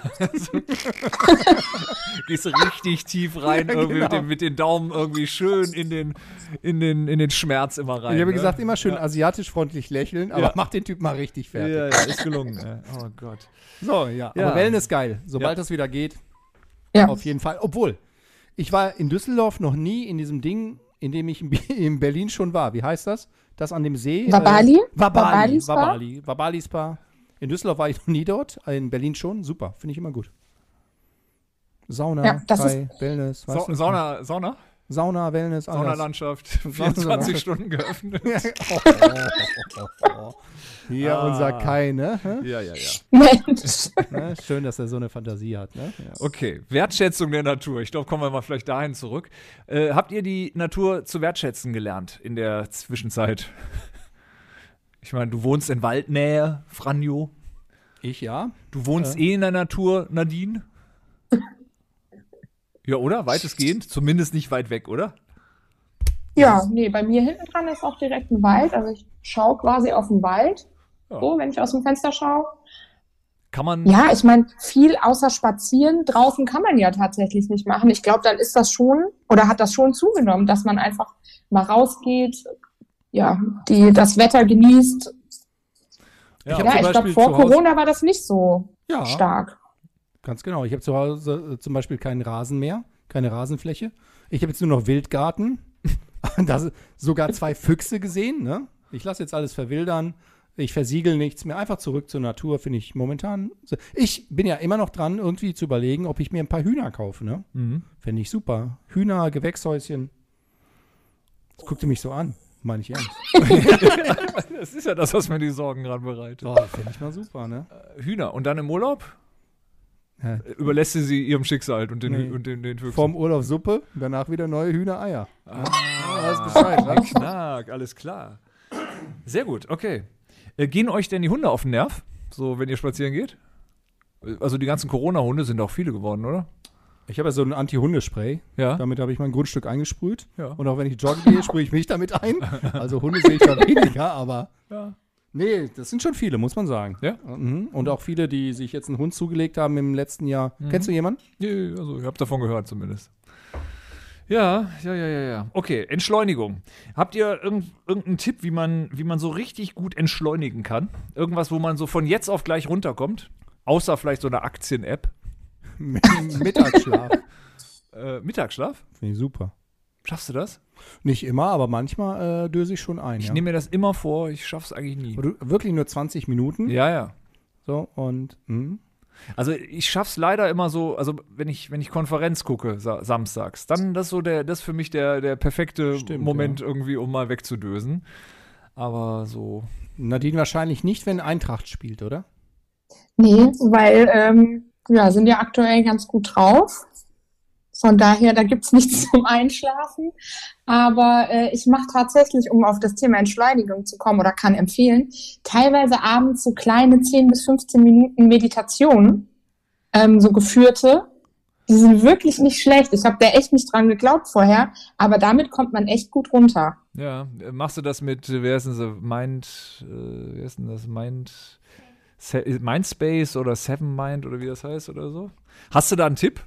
Gehst richtig tief rein, Ja, irgendwie mit, genau. dem, mit den Daumen irgendwie schön in den, in den, in den Schmerz immer rein. ich habe ne? gesagt, immer schön asiatisch freundlich lächeln, aber Ja. mach den Typ mal richtig fertig. Ja, ja, ist gelungen. ja. Oh Gott. So, ja. Ja. Aber Wellness geil. Sobald Ja. das wieder geht, Ja. auf jeden Fall. Obwohl, ich war in Düsseldorf noch nie in diesem Ding, in dem ich in, Berlin schon war. Wie heißt das? Das an dem See? Wabali? Äh, Wabali. Wabali Spa? Wabali. Wabali Spa. In Düsseldorf war ich noch nie dort. In Berlin schon. Super. Finde ich immer gut. Sauna, Ja, das Thai, Wellness. Sa? Sauna, Sauna? Sauna, Wellness, alles. Saunalandschaft, Sauna- 24 Stunden geöffnet. Hier Ah. unser Kai, ne? Ja, ja, ja. Mensch. ne? Schön, dass er so eine Fantasie hat, ne? Ja. Okay, Wertschätzung der Natur. Ich glaube, kommen wir mal vielleicht dahin zurück. Äh, habt ihr die Natur zu wertschätzen gelernt in der Zwischenzeit? Ich meine, du wohnst in Waldnähe, Franjo. Ich ja. Du wohnst Ja. eh in der Natur, Nadine. Ja, oder? Weitestgehend. Zumindest nicht weit weg, oder? Ja, nee, bei mir hinten dran ist auch direkt ein Wald. Also ich schaue quasi auf den Wald, Ja. so, wenn ich aus dem Fenster schaue. Kann man. Ja, ich meine, viel außer spazieren draußen kann man ja tatsächlich nicht machen. Ich glaube, dann ist das schon oder hat das schon zugenommen, dass man einfach mal rausgeht, ja, die das Wetter genießt. Ja, Ja, ich glaube, vor Corona war das nicht so Ja. stark. Ganz genau. Ich habe zu Hause äh, zum Beispiel keinen Rasen mehr, keine Rasenfläche. Ich habe jetzt nur noch Wildgarten. da sogar zwei Füchse gesehen. Ne? Ich lasse jetzt alles verwildern. Ich versiegel nichts mehr. Einfach zurück zur Natur, finde ich momentan. so- Ich bin ja immer noch dran, irgendwie zu überlegen, ob ich mir ein paar Hühner kaufe. Ne? Mhm. Fände ich super. Hühner, Gewächshäuschen. Das guckte mich so an. Meine ich ernst. Das ist ja das, was mir die Sorgen gerade bereitet. Oh, Fände ich mal super, ne? Hühner. Und dann im Urlaub? Ja. Überlässt sie sie ihrem Schicksal und den, Nee. Und den, den Füchsen. Vorm Urlaub Suppe, danach wieder neue Hühnereier. Ah, weiß Bescheid, ne? Knack, alles klar. Sehr gut, okay. Äh, gehen euch denn die Hunde auf den Nerv? So, wenn ihr spazieren geht? Also die ganzen Corona-Hunde sind auch viele geworden, oder? Ich habe ja so ein Anti-Hundespray. Ja. Damit habe ich mein Grundstück eingesprüht. Ja. Und auch wenn ich joggen gehe, sprühe ich mich damit ein. Also Hunde sehe ich da weniger, aber. Ja. Nee, das sind schon viele, muss man sagen. Ja? Mhm. Und auch viele, die sich jetzt einen Hund zugelegt haben im letzten Jahr. Kennst du jemanden? Ja, ja, also ich habe davon gehört zumindest. Ja, ja, ja, ja, ja. Okay, Entschleunigung. Habt ihr irgend, irgendeinen Tipp, wie man, wie man so richtig gut entschleunigen kann? Irgendwas, wo man so von jetzt auf gleich runterkommt? Außer vielleicht so eine Aktien-App. Mittagsschlaf. Äh, Mittagsschlaf? Finde ich super. Schaffst du das? Nicht immer, aber manchmal äh, döse ich schon ein. Ich ja. nehme mir das immer vor, ich schaff's eigentlich nie. Aber du- Wirklich nur 20 Minuten. Ja, ja. So, und. mhm. Also ich schaff's leider immer so, also wenn ich, wenn ich Konferenz gucke, sa samstags, dann das ist so der, das ist für mich der, der perfekte Stimmt, Moment irgendwie, um mal wegzudösen. Aber so. Nadine wahrscheinlich nicht, wenn Eintracht spielt, oder? Nee, weil ähm, ja, sind ja aktuell ganz gut drauf. Von daher, da gibt's nichts zum Einschlafen. Aber äh, ich mache tatsächlich, um auf das Thema Entschleunigung zu kommen oder kann empfehlen, teilweise abends so kleine 10 bis 15 Minuten Meditation, ähm, so geführte. Die sind wirklich nicht schlecht. Ich habe da echt nicht dran geglaubt vorher, aber damit kommt man echt gut runter. Ja, äh, machst du das mit, äh, wer ist denn so, Mind, äh, wer ist denn das, Mind, Se Mindspace oder Seven Mind oder wie das heißt oder so? Hast du da einen Tipp?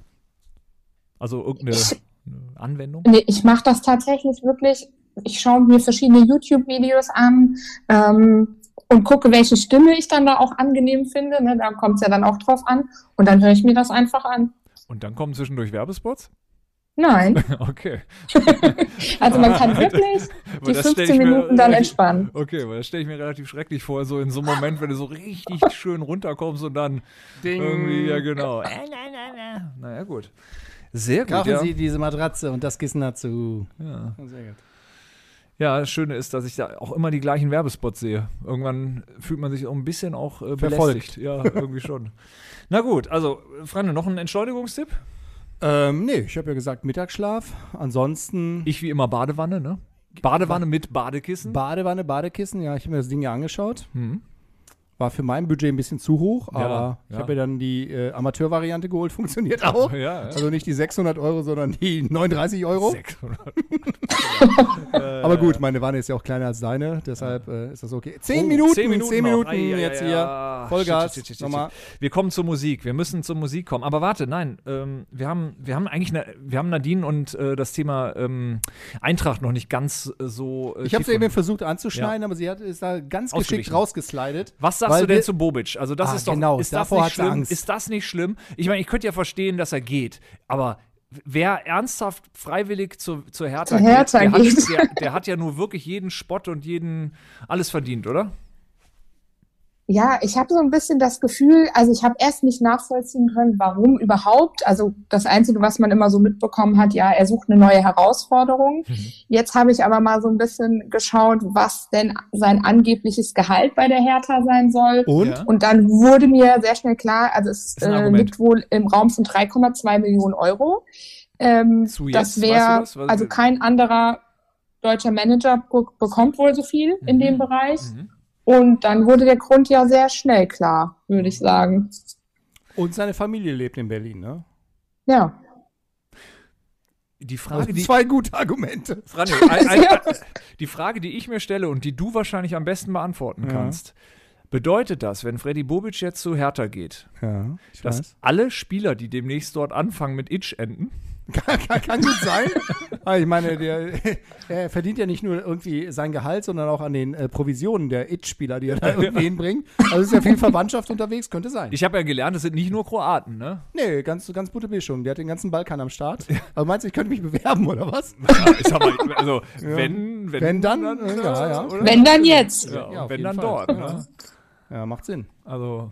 Also irgendeine eine Anwendung? Nee, ich mache das tatsächlich wirklich. Ich schaue mir verschiedene YouTube-Videos an ähm, und gucke, welche Stimme ich dann da auch angenehm finde. Ne? Da kommt es ja dann auch drauf an. Und dann höre ich mir das einfach an. Und dann kommen zwischendurch Werbespots? Nein. Okay. Also man kann wirklich die das stell 15 ich mir Minuten dann entspannen. Okay, weil das stelle ich mir relativ schrecklich vor, so in so einem Moment, wenn du so richtig schön runterkommst und dann irgendwie, ja genau. Äh, na, na, na. Naja, gut. Sehr gut, Kaufen ja. Sie diese Matratze und das Kissen dazu. ja. Sehr gut. Ja, das Schöne ist, dass ich da auch immer die gleichen Werbespots sehe. Irgendwann fühlt man sich auch ein bisschen auch äh, Verfolgt. belästigt. Ja, irgendwie schon. Na gut, also, Freunde, noch ein Entschleunigungstipp? Ähm, nee, ich habe ja gesagt Mittagsschlaf. Ansonsten Ich wie immer Badewanne, ne? Badewanne mit Badekissen. Badewanne, Badekissen. Ja, ich habe mir das Ding ja angeschaut. Hm. War für mein Budget ein bisschen zu hoch, Ja, aber ich ja. habe mir dann die äh, Amateurvariante geholt. Funktioniert auch. Ja, ja. Also nicht die 600 Euro, sondern die 39 Euro. 600. Aber gut, meine Wanne ist ja auch kleiner als deine, deshalb äh, ist das okay. Zehn Oh, Minuten, zehn Minuten, zehn. Minuten ei, jetzt hier. ja. Vollgas. Shit, shit, shit, Nochmal. Wir kommen zur Musik. Wir müssen zur Musik kommen. Aber warte, nein, ähm, wir haben, wir haben eigentlich, ne, wir haben Nadine und äh, das Thema ähm, Eintracht noch nicht ganz äh, so. Äh, Ich habe sie eben versucht anzuschneiden, aber sie hat, ist da ganz geschickt rausgeslidet. Was sagst weil du denn wir- zu Bobic? Also das Ah, ist doch, genau, ist das nicht schlimm? Angst. Ist das nicht schlimm? Ich meine, ich könnte ja verstehen, dass er geht, aber wer ernsthaft freiwillig zu, zur Hertha, Zur Hertha geht, der, geht. Hat, der, der hat ja nur wirklich jeden Spott und jeden alles verdient, oder? Ja, ich habe so ein bisschen das Gefühl, also ich habe erst nicht nachvollziehen können, warum überhaupt. Also das Einzige, was man immer so mitbekommen hat, ja, er sucht eine neue Herausforderung. Jetzt habe ich aber mal so ein bisschen geschaut, was denn sein angebliches Gehalt bei der Hertha sein soll. Und? Und dann wurde mir sehr schnell klar, also es äh, liegt wohl im Raum von 3,2 Millionen Euro. Ähm, Zu jetzt, das weißt wäre, du das? Was- also kein anderer deutscher Manager be bekommt wohl so viel in Mhm. dem Bereich. Mhm. Und dann wurde der Grund ja sehr schnell klar, würde ich sagen. Und seine Familie lebt in Berlin, ne? Ja. Die Also Frage, die, zwei gute Argumente. Franjo, ein, ein, ein, die Frage, die ich mir stelle und die du wahrscheinlich am besten beantworten Ja. kannst, bedeutet das, wenn Freddy Bobic jetzt zu Hertha geht, Ja, dass alle Spieler, die demnächst dort anfangen mit Itch enden, Kann, kann, kann gut sein. Aber ich meine, der, er verdient ja nicht nur irgendwie sein Gehalt, sondern auch an den äh, Provisionen der It-Spieler, die er da irgendwie hinbringt. Also ist ja viel Verwandtschaft unterwegs, könnte sein. ich habe ja gelernt, es sind nicht nur Kroaten, ne? nee, ganz, ganz gute Mischung. Der hat den ganzen Balkan am Start. Aber meinst du, ich könnte mich bewerben oder was? Ich sag mal, also, wenn, wenn, Wenn dann, äh, ja, ja. oder? Wenn dann jetzt. Ja, Ja, wenn dann Fall. dort, ne? Ja, macht Sinn. Also,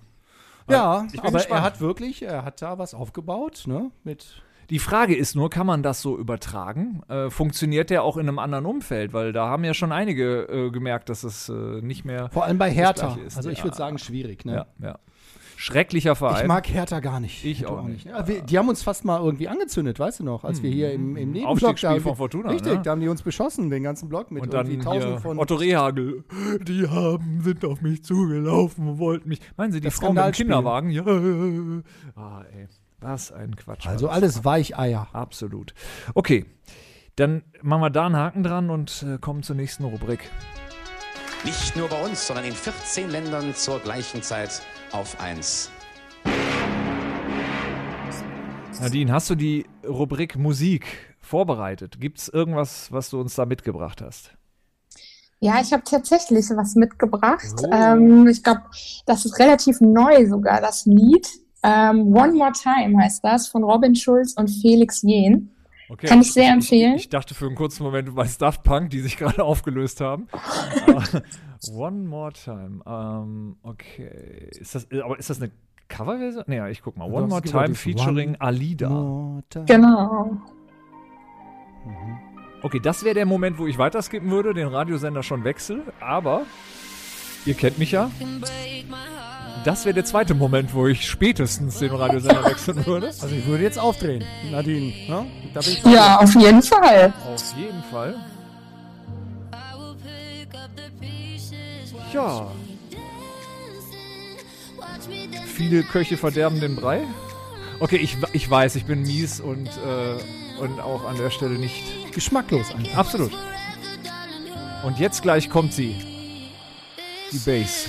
Ja, aber gespannt. er hat wirklich, er hat da was aufgebaut, ne? Mit Die Frage ist nur, kann man das so übertragen? Äh, funktioniert der auch in einem anderen Umfeld? Weil da haben ja schon einige äh, gemerkt, dass es äh, nicht mehr. vor allem bei Hertha. Ist, Also ich ja. würde sagen, schwierig, ne? Ja, ja. Schrecklicher Verein. Ich mag Hertha gar nicht. Ich Du auch nicht. Ja, wir, die haben uns fast mal irgendwie angezündet, weißt du noch, als wir hier im, im Nebenblock da, von Fortuna, Richtig, ne? da haben die uns beschossen, den ganzen Block mit und dann tausend von Otto Rehagel. Die haben, sind auf mich zugelaufen und wollten mich. Meinen Sie die Das Frau mit dem. Kinderwagen? Ja. Ah, ey. Was ein Quatsch. Also alles Weicheier. Absolut. Okay. Dann machen wir da einen Haken dran und äh, kommen zur nächsten Rubrik. Nicht nur bei uns, sondern in 14 Ländern zur gleichen Zeit auf 1. Nadine, hast du die Rubrik Musik vorbereitet? Gibt es irgendwas, was du uns da mitgebracht hast? Ja, ich habe tatsächlich was mitgebracht. Ähm, ich glaube, das ist relativ neu sogar, das Lied. Ähm, One More Time heißt das, von Robin Schulz und Felix Jähn. Okay. Kann ich sehr empfehlen. Ich, ich dachte für einen kurzen Moment, du meinst Daft Punk, die sich gerade aufgelöst haben. Aber One More Time. Ähm, okay. Ist das, aber ist das eine Coverversion? Nee, ich guck mal. One More Time featuring One Alida. More time. Genau. Okay, das wäre der Moment, wo ich weiterskippen würde, den Radiosender schon wechsel, aber ihr kennt mich ja. Das wäre der zweite Moment, wo ich spätestens den Radiosender wechseln würde. Also ich würde jetzt aufdrehen, Nadine. Ne? Da bin ich Ja, auf jeden Fall. Auf jeden Fall. Ja. Viele Köche verderben den Brei. Okay, ich, ich weiß, ich bin mies und, äh, und auch an der Stelle nicht. geschmacklos einfach. Absolut. Und jetzt gleich kommt sie. Die Bass.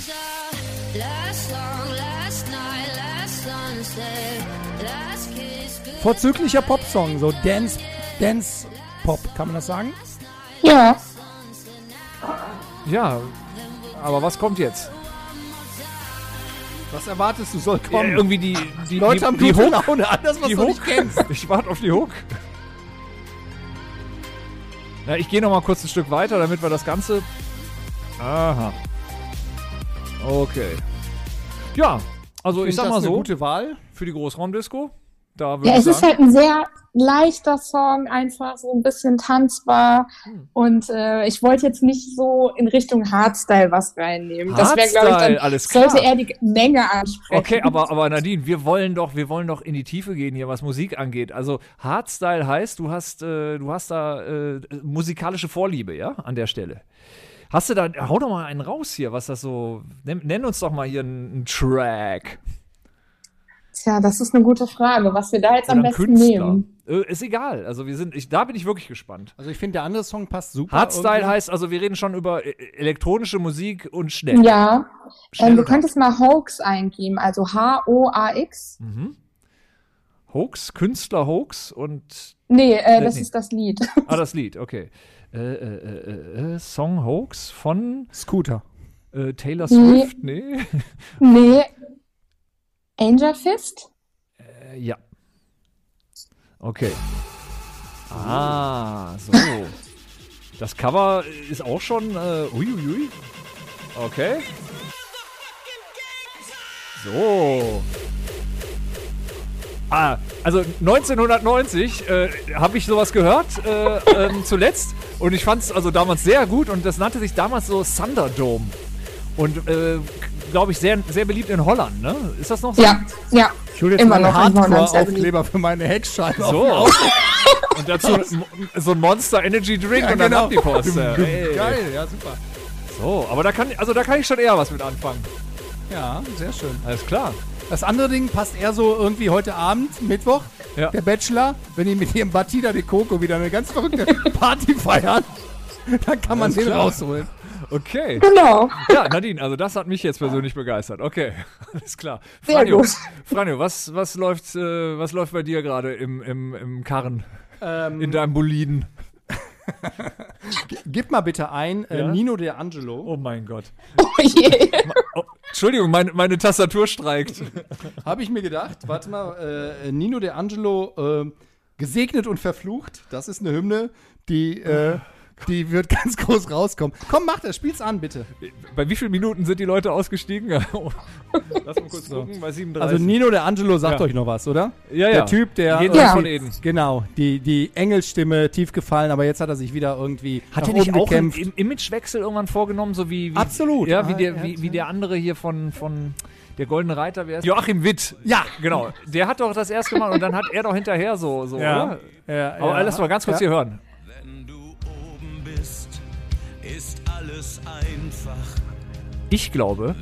Vorzüglicher Popsong, so Dance, Dance Pop, kann man das sagen? Ja. Ja, aber was kommt jetzt? Was erwartest du, soll Ja, kommen? irgendwie die, die, Leute die, haben die Hook. Laune, anders was Die du Hook. nicht kennst. Ich warte auf die Hook. Na, ich gehe noch mal kurz ein Stück weiter, damit wir das Ganze. Aha. Okay. Ja, also ich, Find sag das mal eine so, gute Wahl. für die Großraumdisco, da würde Ja, ich es ist sagen, halt ein sehr leichter Song, einfach so ein bisschen tanzbar. Hm. Und äh, ich wollte jetzt nicht so in Richtung Hardstyle was reinnehmen. Das wäre, glaube ich, Hardstyle, dann alles klar. sollte er die Menge ansprechen. Okay, aber, aber Nadine, wir wollen doch, wir wollen doch in die Tiefe gehen hier, was Musik angeht. Also Hardstyle heißt, du hast, äh, du hast da äh, musikalische Vorliebe, ja, an der Stelle. Hast du da, hau doch mal einen raus hier, was das so, nenn, nenn uns doch mal hier einen, einen Track Tja, das ist eine gute Frage, was wir da jetzt oder am besten Künstler. nehmen. Äh, ist egal, also wir sind, ich, da bin ich wirklich gespannt. Also ich finde, der andere Song passt super. Hardstyle irgendwie. heißt, also wir reden schon über äh, elektronische Musik und schnell. Ja, Schnell ähm, du könntest mal Hoax eingeben, also H-O-A-X. Mhm. Hoax, Künstler Hoax und Nee, äh, das nee. ist das Lied. Ah, das Lied, okay. Äh, äh, äh, äh, Song Hoax von Scooter. äh, Taylor Nee. Swift? Nee. nee, Angel Fist? Äh, ja. Okay. Ah, so. Das Cover ist auch schon. Äh, uiuiui. Okay. So. Ah, also 1990 äh, habe ich sowas gehört äh, ähm, zuletzt und ich fand es also damals sehr gut und das nannte sich damals so Thunderdome und äh, glaube ich sehr sehr beliebt in Holland, ne? Ist das noch so? Ja, ja. Ich hole jetzt Immer mal einen noch. Hardcore-Aufkleber für meine Heckscheibe. So. und dazu so ein Monster Energy Drink und dann genau. ab die Post. Geil, ja, super. So, aber da kann also da kann ich schon eher was mit anfangen. Ja, sehr schön. Alles klar. Das andere Ding passt eher so irgendwie heute Abend, Mittwoch, Ja. der Bachelor, wenn die mit ihrem Batida de Coco wieder eine ganz verrückte Party feiern, dann kann man den klar. rausholen. Okay. Genau. Ja, Nadine, also das hat mich jetzt persönlich begeistert. Okay, alles klar. Franjo. Franjo, was, was, läuft, äh, was läuft bei dir gerade im, im, im Karren, Ähm, in deinem Boliden? Gib mal bitte ein, äh, Ja? Nino De Angelo. Oh mein Gott. Oh je. Oh, Entschuldigung, meine, meine Tastatur streikt. Habe ich mir gedacht, warte mal, äh, Nino De Angelo, äh, gesegnet und verflucht, das ist eine Hymne, die, äh, die wird ganz groß rauskommen. Komm, mach das, spiel's an, bitte. Bei wie vielen Minuten sind die Leute ausgestiegen? Lass mal kurz gucken, bei 37. Also Nino De Angelo sagt Ja. euch noch was, oder? ja, ja. Der Typ, der Jenseits Ja. von Eden. Genau, die, die Engelsstimme tief gefallen, aber jetzt hat er sich wieder irgendwie Hat nach er nicht oben auch einen gekämpft. Im Imagewechsel irgendwann vorgenommen, so wie, wie Absolut. Ja, wie Ah, der, er wie, hat- wie der andere hier von, von der Goldene Reiter, ist Joachim Witt. Ja. Genau. Der hat doch das erste Mal und dann hat er doch hinterher so, so Ja. oder? Ja, Aber ja. lass mal ganz kurz ja. hier hören. Ich glaube,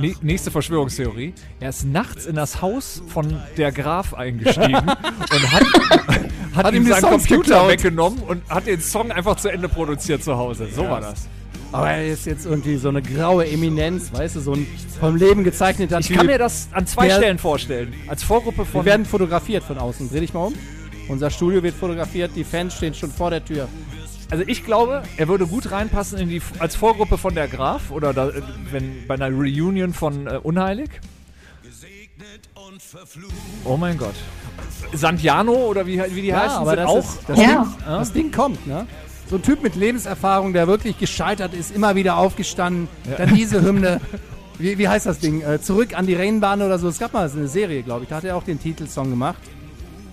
nä- nächste Verschwörungstheorie, er ist nachts in das Haus von der Graf eingestiegen und hat, hat, Hat ihm seinen Songs Computer geklaut. weggenommen und hat den Song einfach zu Ende produziert zu Hause. So war das. Aber er ist jetzt irgendwie so eine graue Eminenz, weißt du, so ein vom Leben gezeichneter Ich Typ. kann mir das an zwei Der- Stellen vorstellen. Als Vorgruppe von Wir werden fotografiert von außen. Dreh dich mal um. Unser Studio wird fotografiert, die Fans stehen schon vor der Tür. Also ich glaube, er würde gut reinpassen in die als Vorgruppe von der Graf oder da, wenn bei einer Reunion von äh, Unheilig. Oh mein Gott. Santiano oder wie, wie die heißen, sind auch. ist, das, Ja. Ding, das Ding kommt, ne? So ein Typ mit Lebenserfahrung, der wirklich gescheitert ist, immer wieder aufgestanden. Dann diese Hymne. Wie, wie heißt das Ding? Äh, zurück an die Rennbahn oder so. Es gab mal eine Serie, glaube ich. Da hat er auch den Titelsong gemacht.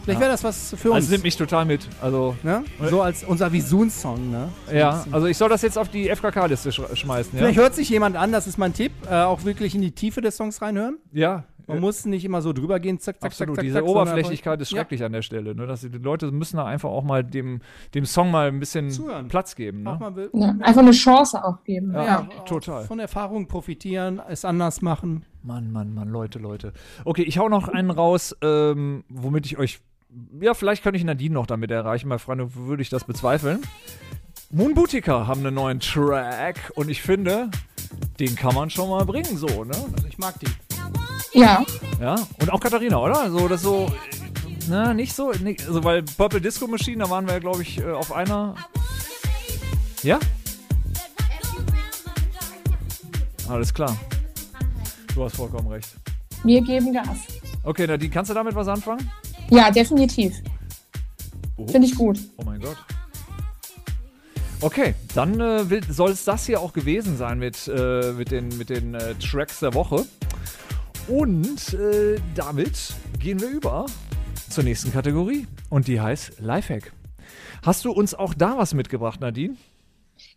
Vielleicht wäre das was für uns. Also nimmt mich total mit. Also, ne? So als unser Visun-Song, ne? ja, also ich soll das jetzt auf die FKK-Liste sch schmeißen, ja? Vielleicht hört sich jemand an, das ist mein Tipp, äh, auch wirklich in die Tiefe des Songs reinhören. Ja. Man muss nicht immer so drüber gehen, zack, zack, Absolut, zack, zack, diese zack, Oberflächlichkeit ist Ja. schrecklich an der Stelle. Ne? Dass die Leute müssen da einfach auch mal dem, dem Song mal ein bisschen Zuhören. Platz geben. Ne? mal will. Ja, einfach eine Chance auch geben. Ja, Ja, total. Von Erfahrung profitieren, es anders machen. Mann, Mann, Mann, Leute, Leute. Okay, ich hau noch einen raus, ähm, womit ich euch. Ja, vielleicht könnte ich Nadine noch damit erreichen. Bei Freunde würde ich das bezweifeln. Moon Boutica haben einen neuen Track und ich finde, den kann man schon mal bringen, so, ne? Also ich mag die. Ja, Ja, und auch Katharina, oder? Also, das so. Na, nicht so. Nicht, also, weil Purple Disco Machine, da waren wir ja, glaube ich, äh, auf einer. Ja? Alles klar. Du hast vollkommen recht. wir geben Gas. Okay, Nadine, kannst du damit was anfangen? Ja, definitiv. Oh. Finde ich gut. Oh mein Gott. Okay, dann äh, soll es das hier auch gewesen sein mit, äh, mit den, mit den äh, Tracks der Woche. Und äh, damit gehen wir über zur nächsten Kategorie. Und die heißt Lifehack. Hast du uns auch da was mitgebracht, Nadine?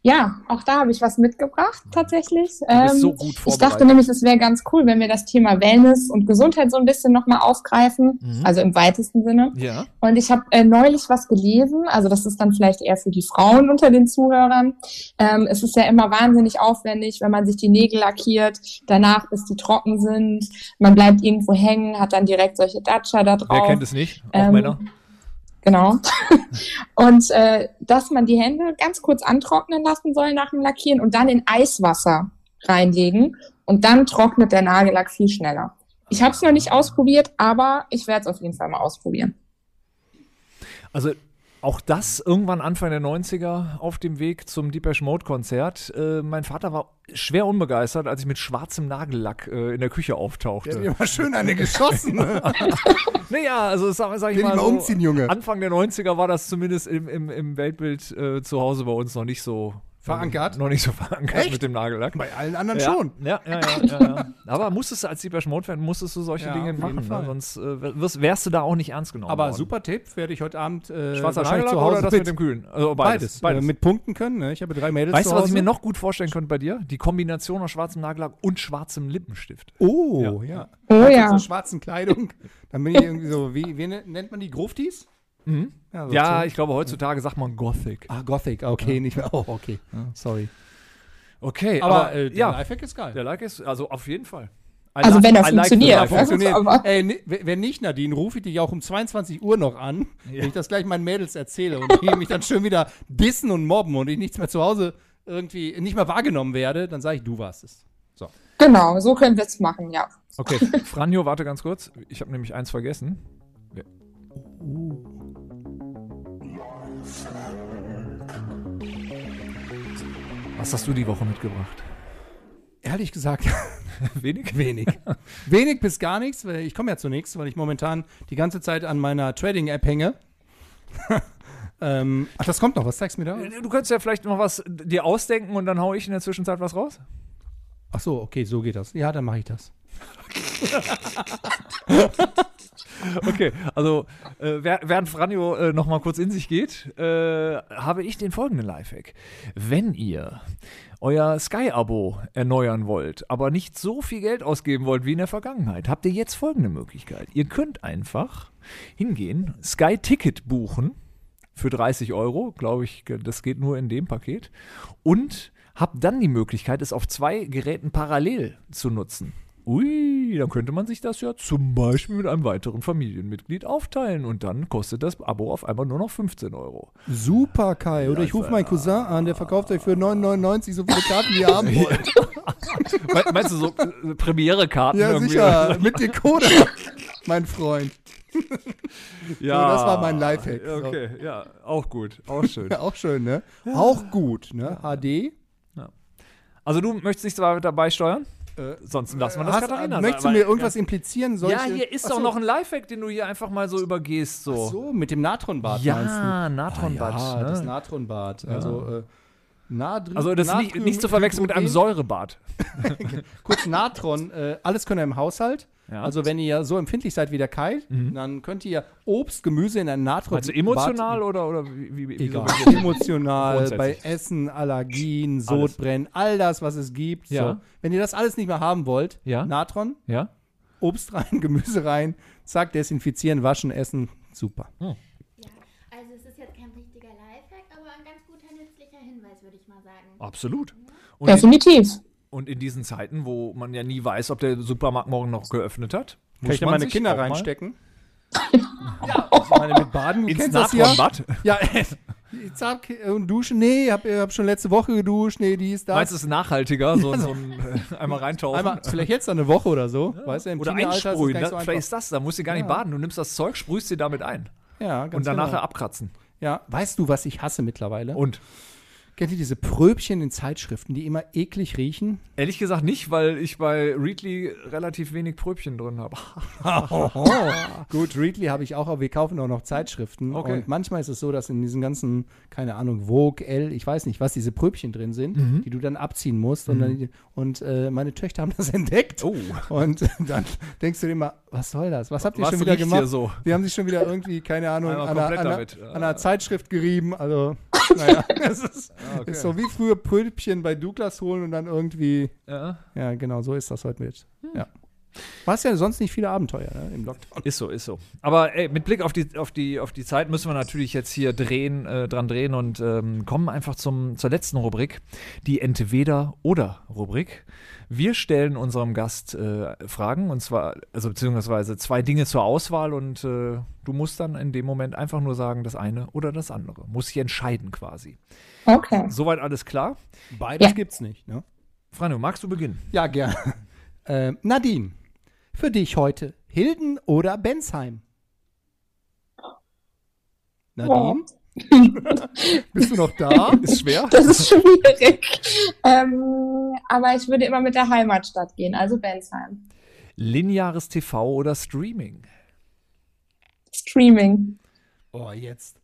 Ja, auch da habe ich was mitgebracht, tatsächlich. bist Ähm, so gut ich vorbereitet. dachte nämlich, es wäre ganz cool, wenn wir das Thema Wellness und Gesundheit so ein bisschen nochmal aufgreifen, Mhm. also im weitesten Sinne. Ja. Und ich habe äh, neulich was gelesen, also das ist dann vielleicht eher für die Frauen unter den Zuhörern. Ähm, es ist ja immer wahnsinnig aufwendig, wenn man sich die Nägel lackiert, danach bis die trocken sind. Man bleibt irgendwo hängen, hat dann direkt solche Datscha da drauf. Wer kennt es nicht? Auch Ähm, Männer. Genau. und äh, dass man die Hände ganz kurz antrocknen lassen soll nach dem Lackieren und dann in Eiswasser reinlegen und dann trocknet der Nagellack viel schneller. Ich habe es noch nicht ausprobiert, aber ich werde es auf jeden Fall mal ausprobieren. Also auch das irgendwann Anfang der 90er auf dem Weg zum Deepesh Mode Konzert. Äh, mein Vater war schwer unbegeistert, als ich mit schwarzem Nagellack äh, in der Küche auftauchte. Ja, immer schön eine geschossen. ne? Naja, also sag, sag ich ich mal so, umziehen, Junge. Anfang der 90er war das zumindest im, im, im Weltbild äh, zu Hause bei uns noch nicht so Verankert? Noch nicht so verankert Echt? mit dem Nagellack. Bei allen anderen ja, schon. Ja, ja, ja, ja, ja. Aber musstest du als Deepesh Mode Fan musstest du solche Ja, Dinge machen, ne? sonst äh, wirst, wärst du da auch nicht ernst genommen. Aber worden. super Tipp, werde ich heute Abend äh, Schwarzer Nagellack zu Hause oder das mit dem Kühlen? Also Beides. beides. Äh, mit punkten können. Ne? Ich habe drei Mädels Weißt zu du, was ich mir noch gut vorstellen könnte bei dir? Die Kombination aus schwarzem Nagellack und schwarzem Lippenstift. Oh, ja. Oh Also ja. Zur schwarzen Kleidung. Dann bin ich irgendwie so, wie, wie ne- nennt man die? Gruftis? Mhm. Ja, so Ja, ich glaube, heutzutage sagt man Gothic. Ah, Gothic, okay, nicht mehr. Oh, okay. Sorry. Okay, Aber, aber, äh, der ja, Lifehack ist geil. der Like ist, also auf jeden Fall. I Also like- wenn er I like funktioniert? Funktioniert. Ey, wenn nicht, Nadine, rufe ich dich auch um 22 Uhr noch an, wenn ich das gleich meinen Mädels erzähle und die mich dann schön wieder dissen und mobben und ich nichts mehr zu Hause irgendwie nicht mehr wahrgenommen werde, dann sage ich, du warst es. So. Genau, so können wir es machen, ja. Okay, Franjo, warte ganz kurz. Ich habe nämlich eins vergessen. Ja. Was hast du die Woche mitgebracht? Ehrlich gesagt, Wenig? wenig. wenig bis gar nichts, weil ich komme ja zu nichts, weil ich momentan die ganze Zeit an meiner Trading-App hänge. ähm, ach, das kommt noch, was zeigst du mir da? Du könntest ja vielleicht noch was dir ausdenken und dann hau ich in der Zwischenzeit was raus. Ach so, okay, so geht das. Ja, dann mache ich das. Okay, also äh, während Franjo äh, noch mal kurz in sich geht, äh, habe ich den folgenden Lifehack. Wenn ihr euer Sky-Abo erneuern wollt, aber nicht so viel Geld ausgeben wollt wie in der Vergangenheit, habt ihr jetzt folgende Möglichkeit. Ihr könnt einfach hingehen, Sky-Ticket buchen für 30 Euro, glaube ich, das geht nur in dem Paket, und habt dann die Möglichkeit, es auf zwei Geräten parallel zu nutzen. Ui, dann könnte man sich das ja zum Beispiel mit einem weiteren Familienmitglied aufteilen und dann kostet das Abo auf einmal nur noch 15 Euro. Super, Kai. Oder ich rufe meinen Cousin an, der verkauft euch für 9,99 so viele Karten, wie ihr haben wollt. Me- Meinst du so äh, Premiere-Karten? Ja, irgendwie? sicher. Mit Decoder, mein Freund. Ja, das war mein Lifehack. So. Okay, ja, auch gut, auch schön. Ja, auch schön, ne? Auch gut, ne? HD. Also du möchtest nicht dabei steuern? Äh, Sonst lassen wir das Hast, Katharina möchtest du sagen, mir irgendwas implizieren? Soll Ja, hier ist Ach doch noch ein Lifehack, den du hier einfach mal so übergehst. So. Ach so, mit dem Natronbad Ja, meinst du? Natronbad, Ah, ja, ne? das Natronbad. Also, äh, Natri Also das ist nicht, nicht zu verwechseln mit einem Säurebad. Kurz Natron, äh, alles können wir im Haushalt. Ja. Also wenn ihr so empfindlich seid wie der Kai, dann könnt ihr Obst, Gemüse in ein Natron. Also emotional oder, oder wie, wie, wie Egal. so- Emotional, bei Essen, Allergien, Sodbrennen, all das, was es gibt. Ja. So. Wenn ihr das alles nicht mehr haben wollt, Ja. Natron, Ja? Obst rein, Gemüse rein, zack, desinfizieren, waschen, essen, super. Ja, also es ist jetzt kein richtiger Lifehack, aber ein ganz guter nützlicher Hinweis, würde ich mal sagen. Absolut. Und in, Definitiv. Und in diesen Zeiten, wo man ja nie weiß, ob der Supermarkt morgen noch geöffnet hat, Kann ich da man meine sich Kinder reinstecken? ja, ich meine mit Baden, du Ins kennst das ja. Natronbad? Ja, zack, und duschen, nee, hab, hab schon letzte Woche geduscht, nee, dies, das. Meinst du, es ist nachhaltiger, so, so ein, äh, einmal reintauchen? Einmal, vielleicht jetzt eine Woche oder so, weißt du, im oder ist einsprühen, gar ne? nicht so vielleicht ist das, da musst du gar nicht Ja. baden. Du nimmst das Zeug, sprühst dir damit ein Ja, ganz und dann nachher genau. abkratzen. Ja, weißt du, was ich hasse mittlerweile? Und Kennt ihr diese Pröbchen in Zeitschriften, die immer eklig riechen? ehrlich gesagt nicht, weil ich bei Readly relativ wenig Pröbchen drin habe. Gut, Readly habe ich auch, aber wir kaufen auch noch Zeitschriften. Okay. Und manchmal ist es so, dass in diesen ganzen, keine Ahnung, Vogue, L, ich weiß nicht, was diese Pröbchen drin sind, Mhm. die du dann abziehen musst. Und, dann, und äh, meine Töchter haben das entdeckt. Oh. Und dann denkst du dir immer, was soll das? Was habt ihr Was schon wieder gemacht? so? Die haben sich schon wieder irgendwie, keine Ahnung, an einer, an, einer, an einer Zeitschrift gerieben. Also, naja, das ist, okay. ist so wie früher Pröbchen bei Douglas holen und dann irgendwie, Ja, ja, genau, so ist das heute mit. Hm. Ja. Du hast ja sonst nicht viele Abenteuer ne, im Lockdown. ist so, ist so. Aber ey, mit Blick auf die, auf, die, auf die Zeit müssen wir natürlich jetzt hier drehen, äh, dran drehen und ähm, kommen einfach zum, zur letzten Rubrik, die Entweder-Oder-Rubrik. Wir stellen unserem Gast äh, Fragen und zwar, also beziehungsweise zwei Dinge zur Auswahl und äh, du musst dann in dem Moment einfach nur sagen, das eine oder das andere. Muss sich entscheiden quasi. Okay. Soweit alles klar? Beides Ja. gibt's nicht, ne? Franjo, magst du beginnen? Ja, gerne. Ähm, Nadine, für dich heute Hilden oder Bensheim? Nadine? Bist du noch da? Ist schwer. Das ist schwierig. ähm, aber ich würde immer mit der Heimatstadt gehen, also Bensheim. Lineares TV oder Streaming? Streaming. Oh, jetzt.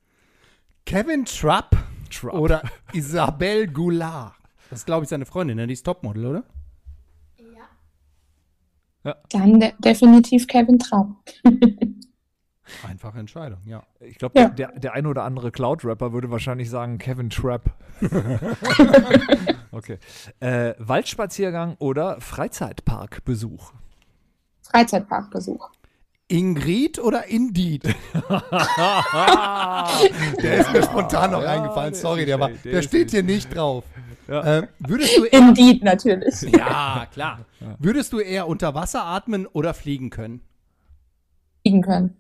Kevin Trapp Trapp. oder Isabelle Goulart? Das ist, glaube ich, seine Freundin, ne? Die ist Topmodel, oder? Ja. Dann de definitiv Kevin Trapp. Einfache Entscheidung, ja. Ich glaube, Ja. der, der ein oder andere Cloud-Rapper würde wahrscheinlich sagen Kevin Trapp. okay. Äh, Waldspaziergang oder Freizeitparkbesuch? Freizeitparkbesuch. Ingrid oder Indeed? der ist mir spontan noch Ja, eingefallen. der Sorry, der, war, der der steht hier nicht drauf. Ja. Ähm, würdest du Indeed natürlich. Ja, klar. Würdest du eher unter Wasser atmen oder fliegen können? Fliegen können.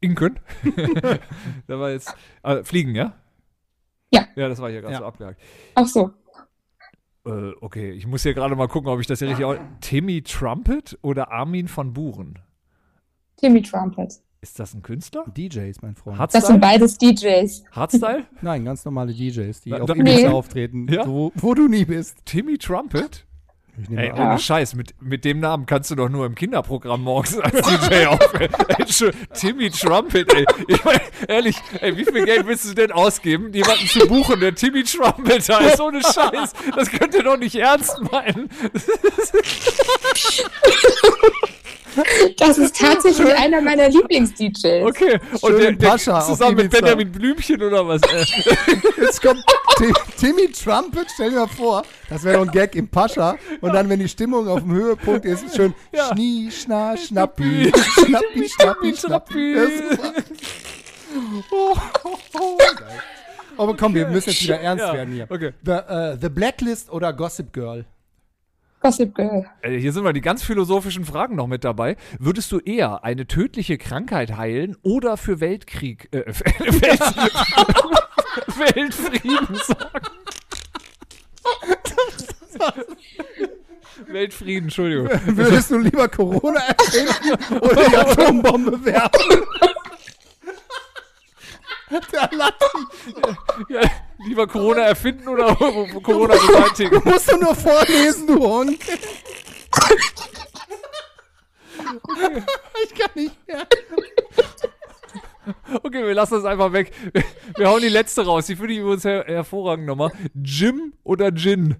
Inken? da war jetzt. Äh, fliegen, ja? Ja. Ja, das war hier gerade Ja. so abgehakt. Ach so. Äh, okay, ich muss hier gerade mal gucken, ob ich das hier richtig. Timmy Trumpet oder Armin von Buren? Timmy Trumpet. Ist das ein Künstler? DJ ist mein Freund. Das sind Hardstyle? beides DJs. Hardstyle? Nein, ganz normale DJs, die auf da- Ibiza Nee. auftreten, Ja? so, wo du nie bist. Timmy Trumpet? Ich nehme Ey, ohne Scheiß, mit, mit dem Namen kannst du doch nur im Kinderprogramm morgens als DJ aufhören. Ey, Timmy Trumpet, ey. Ich meine, ehrlich, ey, wie viel Geld willst du denn ausgeben, jemanden zu buchen, der Timmy Trumpet heißt? Ohne Scheiß. Das könnt ihr doch nicht ernst meinen. Das ist tatsächlich einer meiner Lieblings-DJs. Okay. Schön Und der, der Pascha zusammen mit. Benjamin Blümchen oder was? Äh, Jetzt kommt Ti- Timmy Trumpet, stell dir mal vor, das wäre doch ein Gag im Pascha. Und dann, wenn die Stimmung auf dem Höhepunkt ist, schön Ja. Schnie, Schna, Schnappi, Schnappi, Schnappi, Schnappi. Das ist super. Geil. Aber komm, wir müssen jetzt wieder ernst Ja, werden hier. okay. The, äh, The Blacklist oder Gossip Girl? Gossip Girl. Äh, Hier sind mal die ganz philosophischen Fragen noch mit dabei. Würdest du eher eine tödliche Krankheit heilen oder für Weltkrieg, äh, Welt, Weltfrieden sorgen? Weltfrieden, Entschuldigung. Würdest du lieber Corona erfinden oder die Atombombe werfen? Der lacht. Ja, lieber Corona erfinden oder Corona beseitigen? Du musst du nur vorlesen, du Hund. Ich kann nicht mehr. Okay, wir lassen das einfach weg. Wir, wir hauen die letzte raus. Die finde ich übrigens her hervorragend nochmal. Jim oder Gin?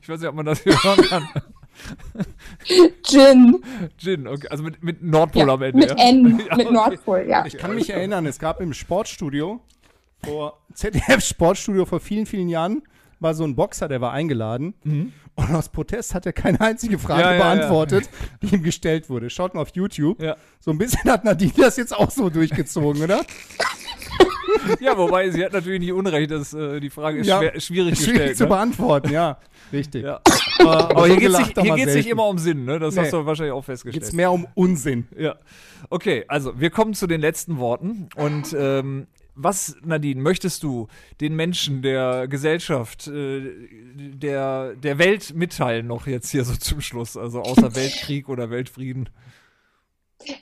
Ich weiß nicht, ob man das hier hören kann. Gin. Gin, okay. Also mit, mit Nordpol Ja, am Ende. mit ja? N, Ja, mit okay. Nordpol, ja. Ich kann mich erinnern, es gab im Sportstudio, vor ZDF-Sportstudio vor vielen, vielen Jahren, war so ein Boxer, der war eingeladen. Und aus Protest hat er keine einzige Frage Mhm. Ja, ja, beantwortet, die ihm gestellt wurde. Schaut mal auf YouTube. Ja. So ein bisschen hat Nadine das jetzt auch so durchgezogen, oder? Ja, wobei sie hat natürlich nicht unrecht, dass äh, die Frage ist Ja, schwer, schwierig Schwierig gestellt. zu ne? beantworten, ja. Richtig. Ja. Aber, aber hier geht es nicht, geht's nicht immer um Sinn, ne? Das Nee. hast du wahrscheinlich auch festgestellt. Geht's mehr um Unsinn. Ja. Okay, also wir kommen zu den letzten Worten. Und ähm, was, Nadine, möchtest du den Menschen der Gesellschaft, äh, der, der Welt mitteilen, noch jetzt hier so zum Schluss? Also außer Weltkrieg oder Weltfrieden?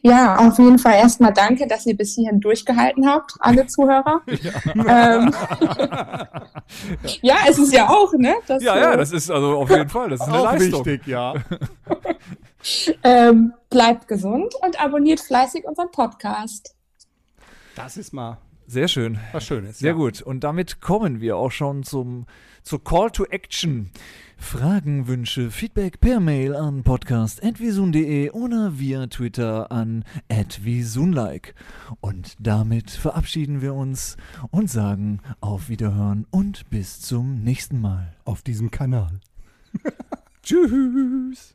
Ja, auf jeden Fall erstmal danke, dass ihr bis hierhin durchgehalten habt, alle Zuhörer. Ähm, ja, es ist ja auch, ne? dass Ja, ja, das ist also auf jeden Fall, das ist eine Auch Leistung. wichtig, ja. ähm, bleibt gesund und abonniert fleißig unseren Podcast. Das ist mal Sehr schön. was Schönes. Sehr ja. gut. Und damit kommen wir auch schon zum, zur Call to Action. Fragen, Wünsche, Feedback per Mail an podcast.visun.de oder via Twitter an @visunlike. Und damit verabschieden wir uns und sagen auf Wiederhören und bis zum nächsten Mal. Auf diesem Kanal. Tschüss.